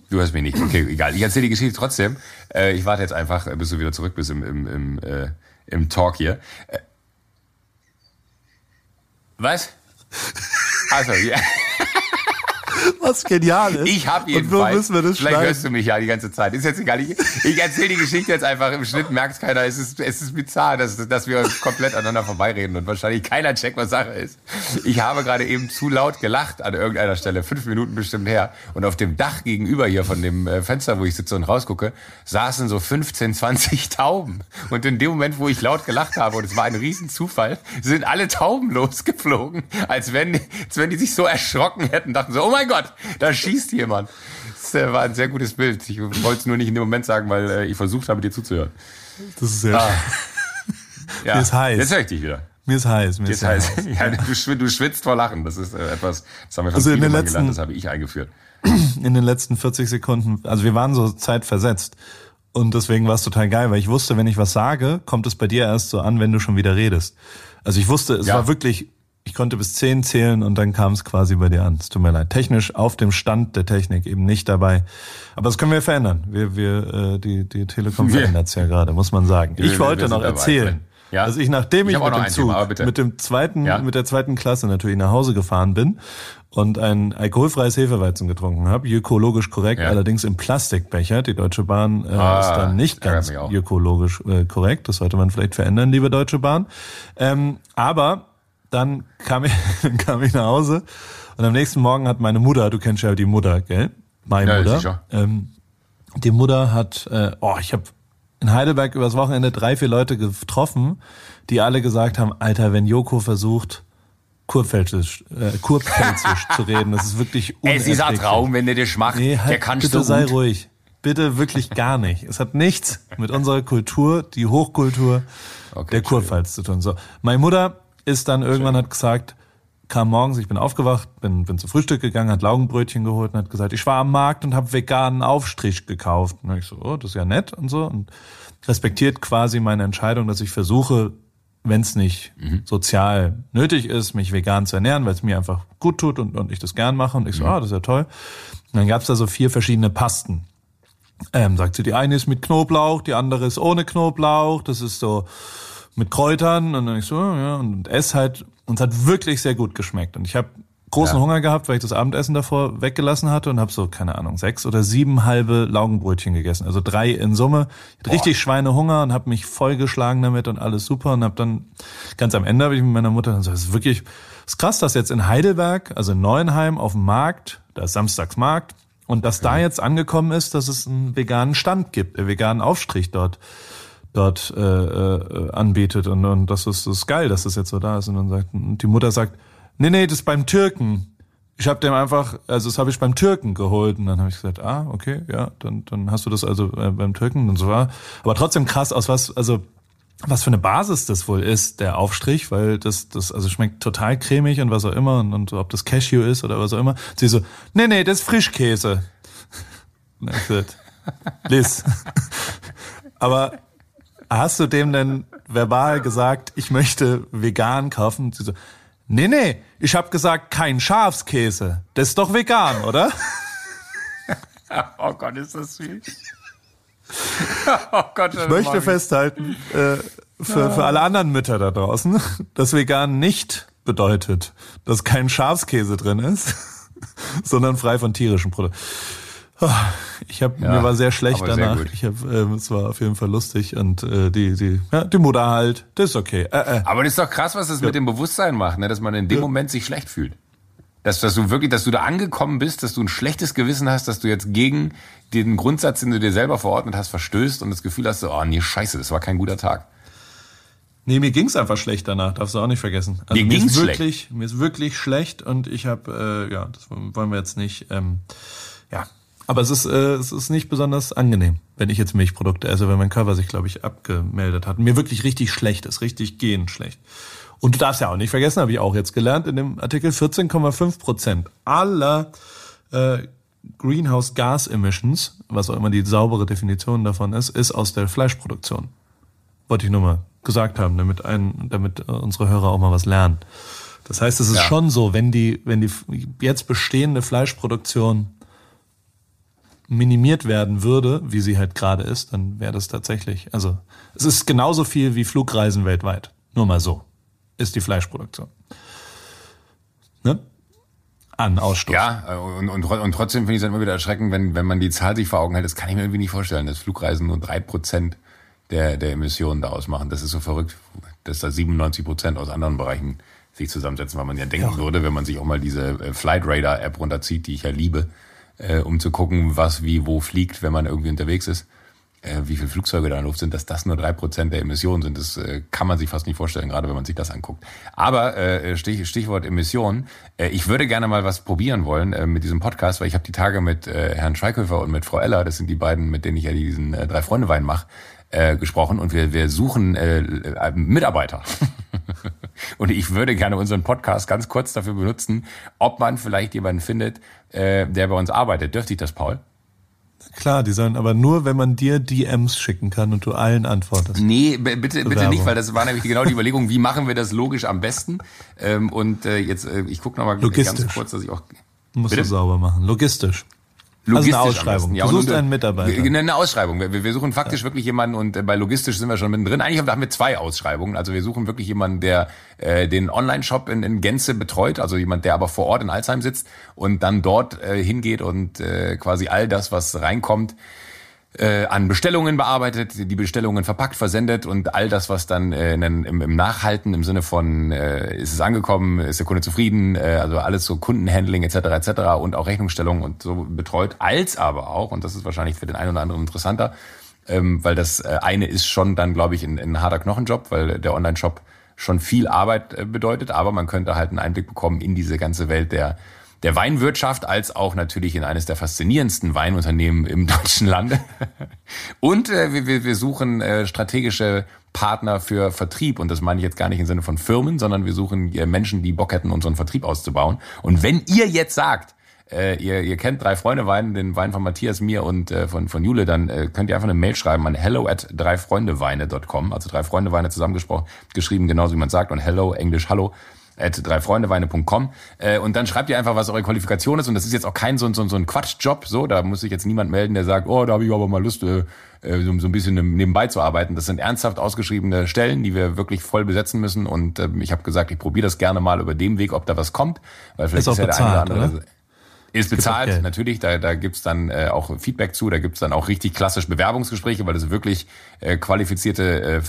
Du hörst mich nicht. Okay, egal. Ich erzähle die Geschichte trotzdem. Äh, ich warte jetzt einfach, bis du wieder zurück bist im, im, im, äh, im Talk hier. Äh, was? Also, ja. Was genial ist. Ich habe jedenfalls. Und wo müssen wir das Vielleicht hörst du mich ja die ganze Zeit. Ist jetzt egal. Ich, ich erzähle die Geschichte jetzt einfach. Im Schnitt merkt keiner. Es ist, es ist bizarr, dass, dass wir uns komplett aneinander vorbeireden und wahrscheinlich keiner checkt, was Sache ist. Ich habe gerade eben zu laut gelacht an irgendeiner Stelle. Fünf Minuten bestimmt her. Und auf dem Dach gegenüber hier von dem äh, Fenster, wo ich sitze und rausgucke, saßen so 15, 20 Tauben. Und in dem Moment, wo ich laut gelacht habe, und es war ein Riesenzufall, sind alle Tauben losgeflogen, als wenn, als wenn die sich so erschrocken hätten, dachten so, oh mein Gott, da schießt jemand. Das äh, war ein sehr gutes Bild. Ich wollte es nur nicht in dem Moment sagen, weil äh, ich versucht habe, dir zuzuhören. Das ist sehr ah. ja. Mir ist heiß. Jetzt höre ich dich wieder. Mir ist heiß. Mir ist heiß. heiß. ja, du, du, schwitzt vor Lachen. Das ist äh, etwas, das haben wir von also in den letzten, gelernt, das habe ich eingeführt. In den letzten 40 Sekunden, also wir waren so zeitversetzt. Und deswegen war es total geil, weil ich wusste, wenn ich was sage, kommt es bei dir erst so an, wenn du schon wieder redest. Also ich wusste, es ja. war wirklich ich konnte bis zehn zählen und dann kam es quasi bei dir an. Es tut mir leid. Technisch auf dem Stand der Technik eben nicht dabei. Aber das können wir verändern. Wir, wir, äh, die, die Telekom verändert es ja gerade, muss man sagen. Ich wollte noch erzählen, ja? dass ich nachdem ich, ich mit dem Zug, Thema, mit dem zweiten, ja? mit der zweiten Klasse natürlich nach Hause gefahren bin und ein alkoholfreies Hefeweizen getrunken habe, ökologisch korrekt, ja. allerdings im Plastikbecher. Die Deutsche Bahn äh, ah, ist dann nicht ganz ökologisch äh, korrekt. Das sollte man vielleicht verändern, liebe Deutsche Bahn. Ähm, aber dann kam ich, dann kam ich nach Hause und am nächsten Morgen hat meine Mutter, du kennst ja die Mutter, gell? Meine ja, Mutter. Sicher. Ähm, die Mutter hat, äh, oh, ich habe in Heidelberg übers Wochenende drei, vier Leute getroffen, die alle gesagt haben, Alter, wenn Joko versucht, Kurpfälzisch, äh, Kurpfälzisch zu reden, das ist wirklich Es ist ein Traum, wenn der dich macht, nee, halt, der kannst bitte du sei gut. ruhig. Bitte wirklich gar nicht. Es hat nichts mit unserer Kultur, die Hochkultur okay, der Kurpfalz zu tun. So, meine Mutter ist dann irgendwann hat gesagt, kam morgens, ich bin aufgewacht, bin, bin zu Frühstück gegangen, hat Laugenbrötchen geholt und hat gesagt, ich war am Markt und habe veganen Aufstrich gekauft. Und ich so, oh, das ist ja nett und so und respektiert quasi meine Entscheidung, dass ich versuche, wenn es nicht sozial nötig ist, mich vegan zu ernähren, weil es mir einfach gut tut und, und ich das gern mache. Und ich so, ah, das ist ja toll. Und dann gab's da so vier verschiedene Pasten. Ähm, sagt sie, die eine ist mit Knoblauch, die andere ist ohne Knoblauch, das ist so mit Kräutern. Und dann ich so, ja, und ess halt, und es hat wirklich sehr gut geschmeckt. Und ich habe großen Ja. Hunger gehabt, weil ich das Abendessen davor weggelassen hatte und habe so, keine Ahnung, sechs oder sieben halbe Laugenbrötchen gegessen. Also drei in Summe. Ich hatte richtig Schweinehunger und habe mich vollgeschlagen damit und alles super. Und habe dann, ganz am Ende habe ich mit meiner Mutter so, das ist wirklich, ist krass, dass jetzt in Heidelberg, also in Neuenheim auf dem Markt, da ist Samstagsmarkt, und dass da jetzt angekommen ist, dass es einen veganen Stand gibt, einen veganen Aufstrich dort dort äh, äh, anbietet und, und das ist, das ist geil, dass das jetzt so da ist und dann sagt und die Mutter sagt, nee nee, das ist beim Türken. Ich habe dem einfach, also das habe ich beim Türken geholt und dann habe ich gesagt, ah okay, ja, dann dann hast du das also äh, beim Türken und so war, aber trotzdem krass aus was, also was für eine Basis das wohl ist, der Aufstrich, weil das, das, also schmeckt total cremig und was auch immer und, und ob das Cashew ist oder was auch immer. Sie so, nee, nee, das ist Frischkäse. Liz. Aber hast du dem denn verbal gesagt, ich möchte vegan kaufen? Und sie so, nee, nee, ich habe gesagt, kein Schafskäse. Das ist doch vegan, oder? Oh Gott, ist das süß. oh Gott, Ich möchte festhalten, äh, für, für alle anderen Mütter da draußen, dass vegan nicht bedeutet, dass kein Schafskäse drin ist, sondern frei von tierischen Produkten. Ah, Ich habe Ja, mir war sehr schlecht sehr danach. gut. ich habe, ähm, es war auf jeden Fall lustig und äh, die die ja, die Mutter halt, das ist okay. Äh, äh. Aber das ist doch krass, was das mit dem Bewusstsein macht, ne? dass man in dem Moment sich schlecht fühlt. Dass, dass du wirklich, dass du da angekommen bist, dass du ein schlechtes Gewissen hast, dass du jetzt gegen den Grundsatz, den du dir selber verordnet hast, verstößt und das Gefühl hast, so, oh nee, scheiße, das war kein guter Tag. Nee, mir ging's einfach schlecht danach, darfst du auch nicht vergessen. Also Dir mir ging's ist wirklich, mir ist wirklich schlecht und ich habe, äh, ja, das wollen wir jetzt nicht, ähm, ja. Aber es ist, äh, es ist nicht besonders angenehm, wenn ich jetzt Milchprodukte esse, wenn mein Körper sich, glaube ich, abgemeldet hat. Mir wirklich richtig schlecht ist, richtig gehend schlecht. Und du darfst ja auch nicht vergessen, habe ich auch jetzt gelernt in dem Artikel, 14,5 Prozent aller äh, Greenhouse Gas Emissions, was auch immer die saubere Definition davon ist, ist aus der Fleischproduktion. Wollte ich nur mal gesagt haben, damit ein, damit äh, unsere Hörer auch mal was lernen. Das heißt, es ist Ja. schon so, wenn die, wenn die jetzt bestehende Fleischproduktion minimiert werden würde, wie sie halt gerade ist, dann wäre das tatsächlich, also es ist genauso viel wie Flugreisen weltweit. Nur mal so ist die Fleischproduktion. Ne? An Ausstoß. Ja, und, und, und trotzdem finde ich es immer wieder erschreckend, wenn, wenn man die Zahl sich vor Augen hält. Das kann ich mir irgendwie nicht vorstellen, dass Flugreisen nur drei Prozent der, der Emissionen da ausmachen. Das ist so verrückt, dass da 97 Prozent aus anderen Bereichen sich zusammensetzen, weil man ja denken würde, wenn man sich auch mal diese äh, Flight Radar App runterzieht, die ich ja liebe, äh, um zu gucken, was wie wo fliegt, wenn man irgendwie unterwegs ist, äh, wie viele Flugzeuge da in der Luft sind, dass das nur drei Prozent der Emissionen sind. Das äh, kann man sich fast nicht vorstellen, gerade wenn man sich das anguckt. Aber äh, Stich, Stichwort Emissionen. Äh, ich würde gerne mal was probieren wollen äh, mit diesem Podcast, weil ich habe die Tage mit äh, Herrn Schweighöfer und mit Frau Eller, das sind die beiden, mit denen ich ja diesen äh, drei Freunde Wein mache, äh, gesprochen und wir, wir suchen äh, Mitarbeiter. und ich würde gerne unseren Podcast ganz kurz dafür benutzen, ob man vielleicht jemanden findet, äh, der bei uns arbeitet. Dürfte ich das, Paul? Klar, die sollen aber nur, wenn man dir DMs schicken kann und du allen antwortest. Nee, bitte, bitte nicht, weil das war nämlich genau die Überlegung, wie machen wir das logisch am besten. Ähm, und äh, jetzt, äh, ich gucke nochmal ganz kurz, dass ich auch Musst Bitte? du sauber machen. Logistisch. Logistisch Also eine Ausschreibung. besten. Du und suchst nun, einen Mitarbeiter. Wir, eine Ausschreibung. Wir, wir suchen faktisch wirklich jemanden und äh, bei logistisch sind wir schon mittendrin. Eigentlich haben wir- haben wir zwei Ausschreibungen. Also wir suchen wirklich jemanden, der äh, den Online-Shop in, in Gänze betreut, also jemand, der aber vor Ort in Alzheim sitzt und dann dort äh, hingeht und äh, quasi all das, was reinkommt, äh, an Bestellungen bearbeitet, die Bestellungen verpackt, versendet und all das, was dann äh, in, im, im Nachhalten im Sinne von äh, ist es angekommen, ist der Kunde zufrieden, äh, also alles so Kundenhandling etc. etc. und auch Rechnungsstellung und so betreut, als aber auch und das ist wahrscheinlich für den einen oder anderen interessanter, ähm, weil das äh, eine ist schon dann glaube ich ein, ein harter Knochenjob, weil der Online-Shop schon viel Arbeit äh, bedeutet, aber man könnte halt einen Einblick bekommen in diese ganze Welt der der Weinwirtschaft als auch natürlich in eines der faszinierendsten Weinunternehmen im deutschen Lande. Und äh, wir, wir, suchen äh, strategische Partner für Vertrieb. Und das meine ich jetzt gar nicht im Sinne von Firmen, sondern wir suchen äh, Menschen, die Bock hätten, unseren Vertrieb auszubauen. Und wenn ihr jetzt sagt, äh, ihr, ihr kennt drei Freunde Wein, den Wein von Matthias, mir und äh, von, von Jule, dann äh, könnt ihr einfach eine Mail schreiben an hello at dreifreundeweine.com, also drei Freunde Weine zusammengesprochen, geschrieben genauso wie man sagt und hello, englisch hallo at dreifreundeweine.com äh, und dann schreibt ihr einfach, was eure Qualifikation ist. Und das ist jetzt auch kein so, so, so ein Quatschjob, so, da muss sich jetzt niemand melden, der sagt, oh, da habe ich aber mal Lust, äh, äh, so, so ein bisschen nebenbei zu arbeiten. Das sind ernsthaft ausgeschriebene Stellen, die wir wirklich voll besetzen müssen. Und äh, ich habe gesagt, ich probiere das gerne mal über dem Weg, ob da was kommt, weil vielleicht Ist ist, auch ja der eine oder bezahlt, andere... oder? Ist bezahlt, natürlich. Da, da gibt's dann äh, auch Feedback zu, da gibt's dann auch richtig klassisch Bewerbungsgespräche, weil das wirklich äh, qualifizierte äh,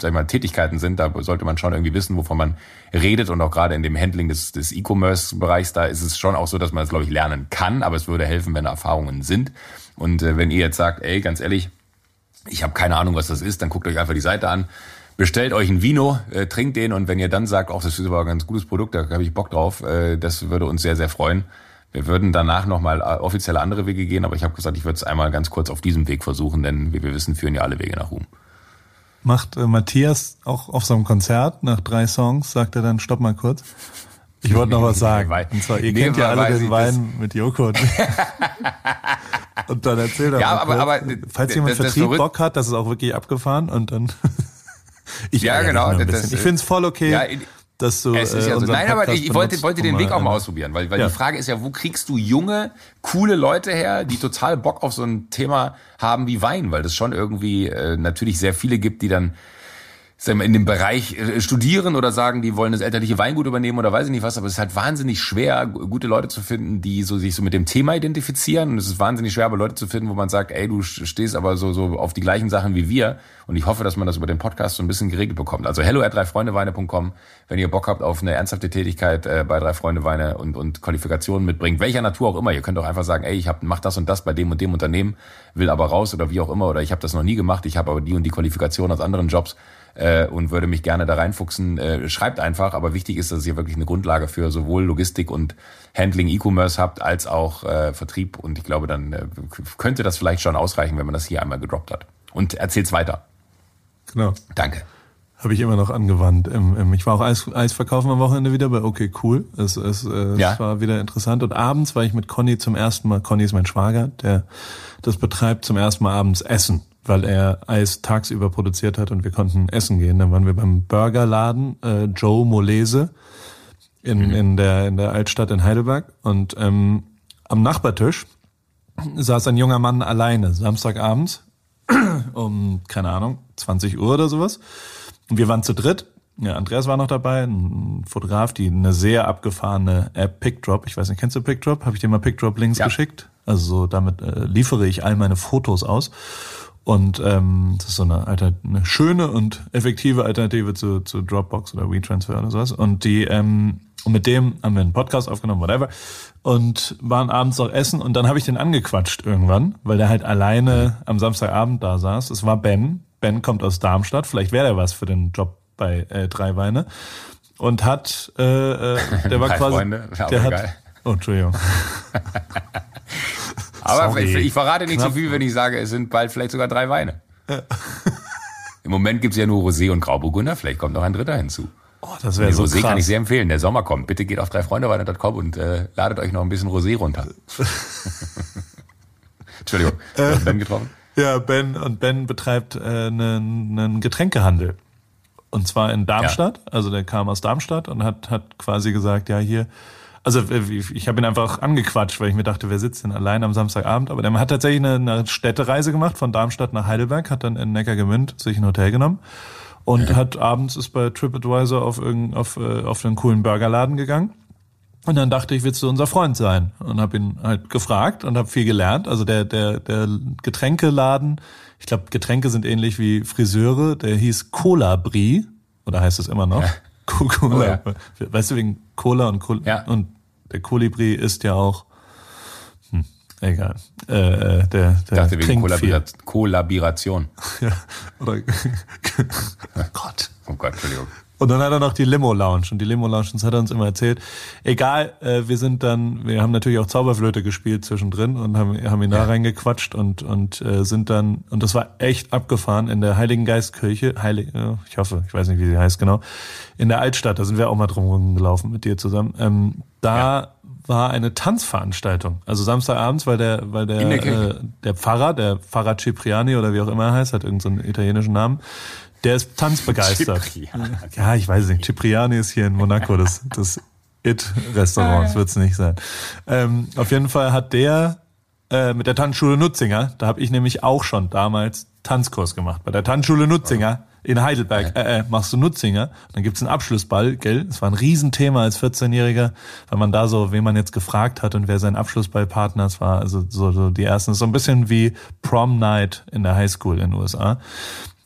sag ich mal, Tätigkeiten sind. Da sollte man schon irgendwie wissen, wovon man redet. Und auch gerade in dem Handling des, des E-Commerce-Bereichs, da ist es schon auch so, dass man das, glaube ich, lernen kann. Aber es würde helfen, wenn da Erfahrungen sind. Und äh, wenn ihr jetzt sagt, ey, ganz ehrlich, ich habe keine Ahnung, was das ist, dann guckt euch einfach die Seite an, bestellt euch ein Vino, äh, trinkt den und wenn ihr dann sagt, ach, das ist aber ein ganz gutes Produkt, da habe ich Bock drauf, äh, das würde uns sehr, sehr freuen. Wir würden danach nochmal offizielle andere Wege gehen, aber ich habe gesagt, ich würde es einmal ganz kurz auf diesem Weg versuchen, denn wie wir wissen, führen ja alle Wege nach Ruhm. Macht äh, Matthias auch auf so einem Konzert nach drei Songs, sagt er dann, stopp mal kurz. Ich wollte noch was sagen. Und zwar, ihr Nee, kennt ja alle den Wein mit Joko. Und, dann erzählt er Ja, aber- aber falls das- jemand das- das Vertrieb verrückt- Bock hat, das ist auch wirklich abgefahren und dann ich Ja, genau, das- das- ich finde es voll okay, ja, dass du Es ist äh, ja so. unseren Nein, aber Podcast ich, ich wollte, wollte den Weg auch mal äh, ausprobieren, weil, weil Ja. die Frage ist ja, wo kriegst du junge, coole Leute her, die total Bock auf so ein Thema haben wie Wein, weil das schon irgendwie äh, natürlich sehr viele gibt, die dann in dem Bereich äh, studieren oder sagen, die wollen das elterliche Weingut übernehmen oder weiß ich nicht was, aber es ist halt wahnsinnig schwer, gu- gute Leute zu finden, die so sich so mit dem Thema identifizieren. Und es ist wahnsinnig schwer, aber Leute zu finden, wo man sagt, ey, du stehst aber so, so auf die gleichen Sachen wie wir. Und ich hoffe, dass man das über den Podcast so ein bisschen geregelt bekommt. Also hello at dreifreundeweine.com, wenn ihr Bock habt auf eine ernsthafte Tätigkeit äh, bei Drei Freunde Weine und, und Qualifikationen mitbringt, welcher Natur auch immer. Ihr könnt auch einfach sagen, ey, ich hab, mach das und das bei dem und dem Unternehmen, will aber raus oder wie auch immer, oder ich habe das noch nie gemacht, ich habe aber die und die Qualifikation aus anderen Jobs äh, und würde mich gerne da reinfuchsen. Äh, schreibt einfach, aber wichtig ist, dass ihr wirklich eine Grundlage für sowohl Logistik und Handling E-Commerce habt, als auch äh, Vertrieb. Und ich glaube, dann äh, könnte das vielleicht schon ausreichen, wenn man das hier einmal gedroppt hat. Und erzählt's weiter. Genau. Danke. Habe ich immer noch angewandt. Im, im, ich war auch Eis, Eis verkaufen am Wochenende wieder bei Okay Cool. Es, es, äh, Ja. es war wieder interessant. Und abends war ich mit Conny zum ersten Mal, Conny ist mein Schwager, der das betreibt, zum ersten Mal abends essen, weil er Eis tagsüber produziert hat und wir konnten essen gehen. Dann waren wir beim Burgerladen äh, Joe Molese in, in, der, in der Altstadt in Heidelberg. Und ähm, am Nachbartisch saß ein junger Mann alleine, Samstagabends um, keine Ahnung, 20 Uhr oder sowas. Und wir waren zu dritt. Ja, Andreas war noch dabei, ein Fotograf, die eine sehr abgefahrene App PickDrop. Ich weiß nicht, kennst du PickDrop? Habe ich dir mal PickDrop-Links Ja. geschickt? Also so, damit äh, liefere ich all meine Fotos aus. Und ähm, das ist so eine, Alter, eine schöne und effektive Alternative zu, zu Dropbox oder WeTransfer oder sowas. Und die ähm, und mit dem haben wir einen Podcast aufgenommen, whatever, und waren abends noch essen und dann habe ich den angequatscht irgendwann, weil der halt alleine am Samstagabend da saß. Es war Ben. Ben kommt aus Darmstadt, vielleicht wäre er was für den Job bei äh, Drei Weine. Und hat, äh, äh, der war quasi, Freunde, der hat, geil. oh, Entschuldigung. Aber ich, ich verrate nicht zu viel, wenn ich sage, es sind bald vielleicht sogar drei Weine. Im Moment gibt's ja nur Rosé und Grauburgunder, vielleicht kommt noch ein dritter hinzu. Oh, das wäre so Rosé kann ich krass. sehr empfehlen. Der Sommer kommt. Bitte geht auf dreifreundeweine.com und äh, ladet euch noch ein bisschen Rosé runter. Entschuldigung, hast Ben getroffen? Ja, Ben und Ben betreibt äh, einen, einen Getränkehandel. Und zwar in Darmstadt. Also der kam aus Darmstadt und hat, hat quasi gesagt, ja hier, also äh, ich habe ihn einfach angequatscht, weil ich mir dachte, wer sitzt denn allein am Samstagabend? Aber der hat tatsächlich eine, eine Städtereise gemacht von Darmstadt nach Heidelberg, hat dann in Neckargemünd sich ein Hotel genommen und hat abends ist bei TripAdvisor auf irgendein, auf, äh, auf einen coolen Burgerladen gegangen. Und dann dachte ich, willst du unser Freund sein? Und habe ihn halt gefragt und habe viel gelernt. Also der der der Getränkeladen, ich glaube Getränke sind ähnlich wie Friseure. Der hieß Cola Brie oder heißt es immer noch? Cola. Oh Weißt du wegen Cola und Cola Ja. und der Colibri ist ja auch hm, egal. Äh, äh, der der Ich dachte wegen trinkt viel. Kollabira Kollaboration. Ja, oder Gott. Oh Gott, Entschuldigung. Und dann hat er noch die Limo Lounge und die Limo Lounge, das hat er uns immer erzählt. Egal, äh, wir sind dann, wir haben natürlich auch Zauberflöte gespielt zwischendrin und haben, haben ihn da reingequatscht und und äh, sind dann und das war echt abgefahren in der Heiligen Geistkirche, Heilig, ja, ich hoffe, ich weiß nicht, wie sie heißt genau, in der Altstadt. Da sind wir auch mal drum gelaufen mit dir zusammen. Ähm, da war eine Tanzveranstaltung. Also Samstagabends, weil der, weil der, der äh, der Pfarrer, der Pfarrer Cipriani oder wie auch immer er heißt, hat irgendeinen so italienischen Namen, der ist tanzbegeistert. Cipriani. Ja, ich weiß nicht. Cipriani ist hier in Monaco das, das It-Restaurant, das wird's nicht sein. Ähm, auf jeden Fall hat der äh, mit der Tanzschule Nutzinger, da habe ich nämlich auch schon damals Tanzkurs gemacht. Bei der Tanzschule Nutzinger in Heidelberg äh, äh, machst du Nutzinger, dann gibt's einen Abschlussball, gell? Das war ein Riesenthema als 14-Jähriger, weil man da so, wen man jetzt gefragt hat und wer sein Abschlussballpartner war, also so, so die ersten, so ein bisschen wie Prom Night in der Highschool in den USA.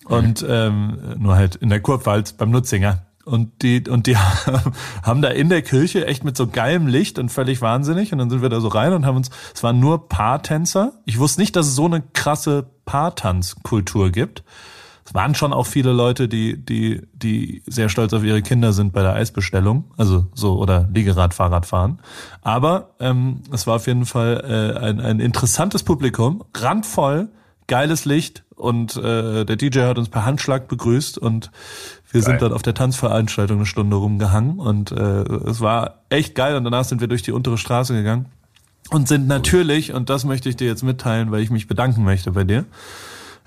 Und ähm, nur halt in der Kurpfalz beim Nutzinger. Und die, und die haben da in der Kirche echt mit so geilem Licht und völlig wahnsinnig. Und dann sind wir da so rein und haben uns, es waren nur Paartänzer. Ich wusste nicht, dass es so eine krasse Paartanzkultur gibt. Es waren schon auch viele Leute, die, die, die sehr stolz auf ihre Kinder sind bei der Eisbestellung, also so oder Liegerad, Fahrradfahren. Aber ähm, es war auf jeden Fall äh, ein, ein interessantes Publikum, randvoll, geiles Licht und äh, der DJ hat uns per Handschlag begrüßt und wir sind Geil. dann auf der Tanzveranstaltung eine Stunde rumgehangen und äh, es war echt geil und danach sind wir durch die untere Straße gegangen und sind natürlich, und das möchte ich dir jetzt mitteilen, weil ich mich bedanken möchte bei dir,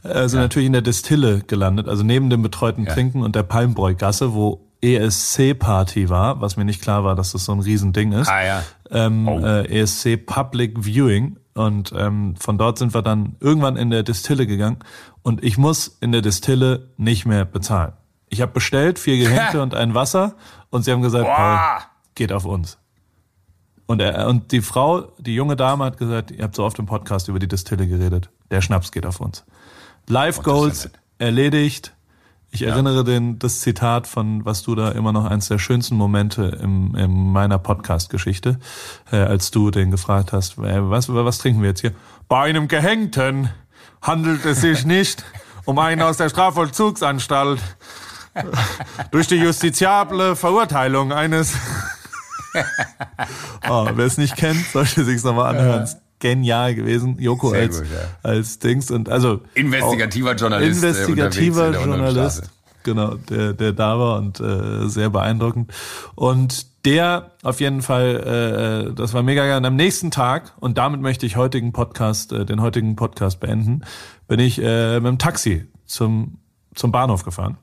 äh, sind natürlich in der Destille gelandet, also neben dem betreuten Ja. Trinken und der Palmbräugasse, wo ESC-Party war, was mir nicht klar war, dass das so ein Riesending ist. Ah ja. Ähm, Oh. äh, ESC Public Viewing. Und ähm, von dort sind wir dann irgendwann in der Destille gegangen. Und ich muss in der Destille nicht mehr bezahlen. Ich habe bestellt, vier Gehängte und ein Wasser. Und sie haben gesagt, Paul, geht auf uns. Und, er, und die Frau, die junge Dame hat gesagt, ihr habt so oft im Podcast über die Destille geredet. Der Schnaps geht auf uns. Live Goals ja erledigt. Ich erinnere den, das Zitat von, was du da immer noch eins der schönsten Momente im, in meiner Podcast-Geschichte, äh, als du den gefragt hast, äh, was, was trinken wir jetzt hier? Bei einem Gehängten handelt es sich nicht um einen aus der Strafvollzugsanstalt durch die justiziable Verurteilung eines Oh, wer es nicht kennt, sollte sich's nochmal anhören. Genial gewesen. Joko Sehr als, gut, ja. als Dings und also Investigativer Journalist. äh, investigativer in Journalist, genau, der, der da war und äh, sehr beeindruckend. Und der auf jeden Fall, äh, das war mega geil. Und am nächsten Tag, und damit möchte ich heutigen Podcast, äh, den heutigen Podcast beenden, bin ich äh, mit dem Taxi zum, zum Bahnhof gefahren.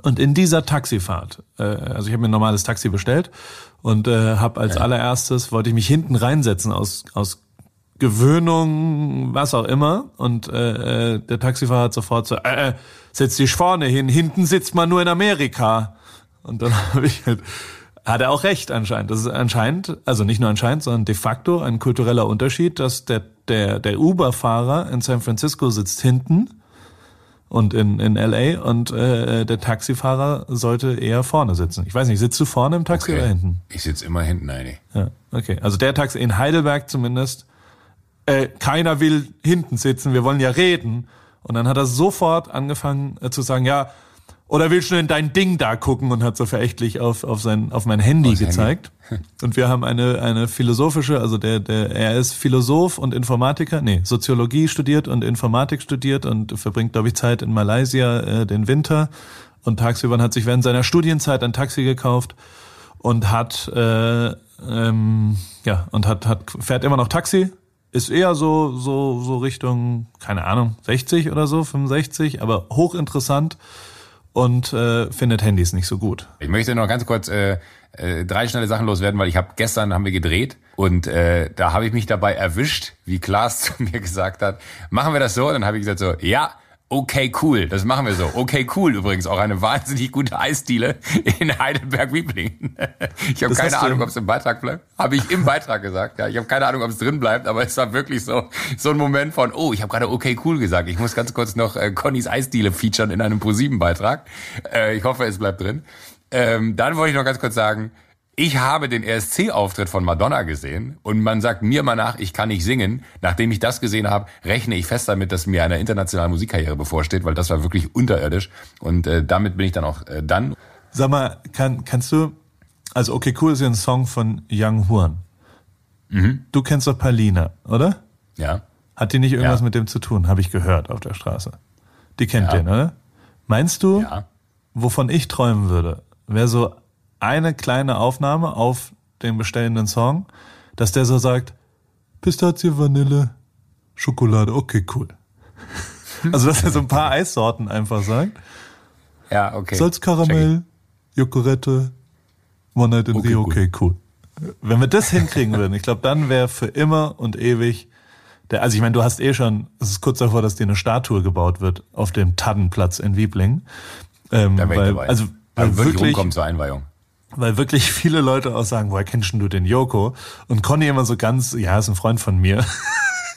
Und in dieser Taxifahrt, äh, also ich habe mir ein normales Taxi bestellt und äh, habe als allererstes, wollte ich mich hinten reinsetzen aus, aus Gewöhnung, was auch immer. Und äh, äh, der Taxifahrer hat sofort so, äh, äh, setz dich vorne hin, hinten sitzt man nur in Amerika. Und dann habe ich halt, hat er auch recht anscheinend. Das ist anscheinend, also nicht nur anscheinend, sondern de facto ein kultureller Unterschied, dass der, der, der Uber-Fahrer in San Francisco sitzt hinten und in, in LA und äh, der Taxifahrer sollte eher vorne sitzen. Ich weiß nicht, sitzt du vorne im Taxi Okay. oder hinten? Ich sitze immer hinten, nein. Ja, okay. Also der Taxi in Heidelberg zumindest, äh, keiner will hinten sitzen, wir wollen ja reden. Und dann hat er sofort angefangen äh, zu sagen, ja, oder willst du in dein Ding da gucken und hat so verächtlich auf, auf sein, auf mein Handy Handy. gezeigt. Und wir haben eine, eine philosophische, also der, der, er ist Philosoph und Informatiker, nee, Soziologie studiert und Informatik studiert und verbringt, glaube ich, Zeit in Malaysia äh, den Winter. Und tagsüber hat sich während seiner Studienzeit ein Taxi gekauft und hat äh, ähm, ja und hat hat fährt immer noch Taxi ist eher so so so Richtung keine Ahnung 60 oder so 65 aber hochinteressant und äh, findet Handys nicht so gut Ich möchte noch ganz kurz äh, äh, drei schnelle Sachen loswerden, weil ich habe gestern haben wir gedreht und äh, da habe ich mich dabei erwischt, wie Klaas zu mir gesagt hat, machen wir das so? Und dann habe ich gesagt so, ja, okay, cool, das machen wir so. Okay, cool übrigens, auch eine wahnsinnig gute Eisdiele in Heidelberg-Wieblingen. Ich habe keine Ahnung, ob es im Beitrag bleibt. Habe ich im Beitrag gesagt. Ja, ich habe keine Ahnung, ob es drin bleibt, aber es war wirklich so so ein Moment von, oh, ich habe gerade okay, cool gesagt. Ich muss ganz kurz noch äh, Connys Eisdiele featuren in einem ProSieben-Beitrag. Äh, ich hoffe, es bleibt drin. Ähm, dann wollte ich noch ganz kurz sagen, ich habe den ESC-Auftritt von Madonna gesehen und man sagt mir mal nach, ich kann nicht singen. Nachdem ich das gesehen habe, rechne ich fest damit, dass mir eine internationale Musikkarriere bevorsteht, weil das war wirklich unterirdisch. Und äh, damit bin ich dann auch äh, dann. sag mal kann kannst du also okay cool ist ja ein Song von Young Horn du kennst doch Palina oder Ja. hat die nicht irgendwas Ja. mit dem zu tun habe ich gehört auf der Straße die kennt Ja. den oder meinst du Ja. wovon ich träumen würde, wäre so eine kleine Aufnahme auf den bestellenden Song, dass der so sagt, Pistazie, Vanille, Schokolade, okay, cool. Also, dass er so ein paar Eissorten einfach sagt. Ja, okay. Salz, Karamell, Jokorette, One Night in Okay, Rio, cool. okay, cool. Wenn wir das hinkriegen würden, ich glaube, dann wäre für immer und ewig der, also ich meine, du hast eh schon, es ist kurz davor, dass dir eine Statue gebaut wird auf dem Tannenplatz in Wiebling. Ähm, Da weil, dabei. also, weil Also wirklich, rumkommen zur Einweihung. Weil wirklich viele Leute auch sagen, woher kennst du den Joko? Und Conny immer so ganz, ja, ist ein Freund von mir.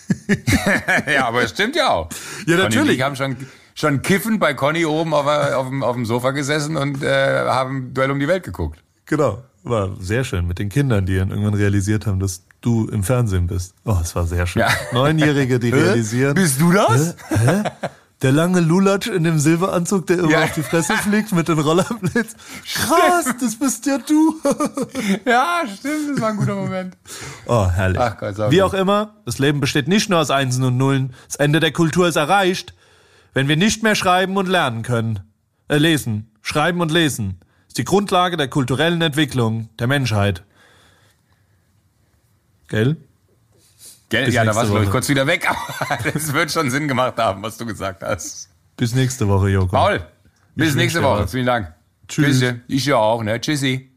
ja, aber es stimmt ja auch. Ja, natürlich. ich haben schon, schon kiffend bei Conny oben auf, der- auf, dem, auf dem Sofa gesessen und äh, haben Duell um die Welt geguckt. Genau. War sehr schön mit den Kindern, die dann irgendwann realisiert haben, dass du im Fernsehen bist. Oh, es war sehr schön. Ja. Neunjährige, die realisieren. Bist du das? Der lange Lulatsch in dem Silberanzug, der immer Ja. auf die Fresse fliegt mit den Rollerblitz. Krass, das bist ja du. Ja, stimmt, das war ein guter Moment. Oh, herrlich. Ach Gott, Wie mal. auch immer, das Leben besteht nicht nur aus Einsen und Nullen. Das Ende der Kultur ist erreicht, wenn wir nicht mehr schreiben und lernen können. Äh, lesen. Schreiben und lesen. Ist die Grundlage der kulturellen Entwicklung der Menschheit. Gell? Gell? Ja, da warst du, ich, kurz wieder weg, aber das wird schon Sinn gemacht haben, was du gesagt hast. Bis nächste Woche, Joko. Paul, bis nächste Woche. was. Vielen Dank. Tschüss. Tschüss. Ich ja auch, ne? Tschüssi.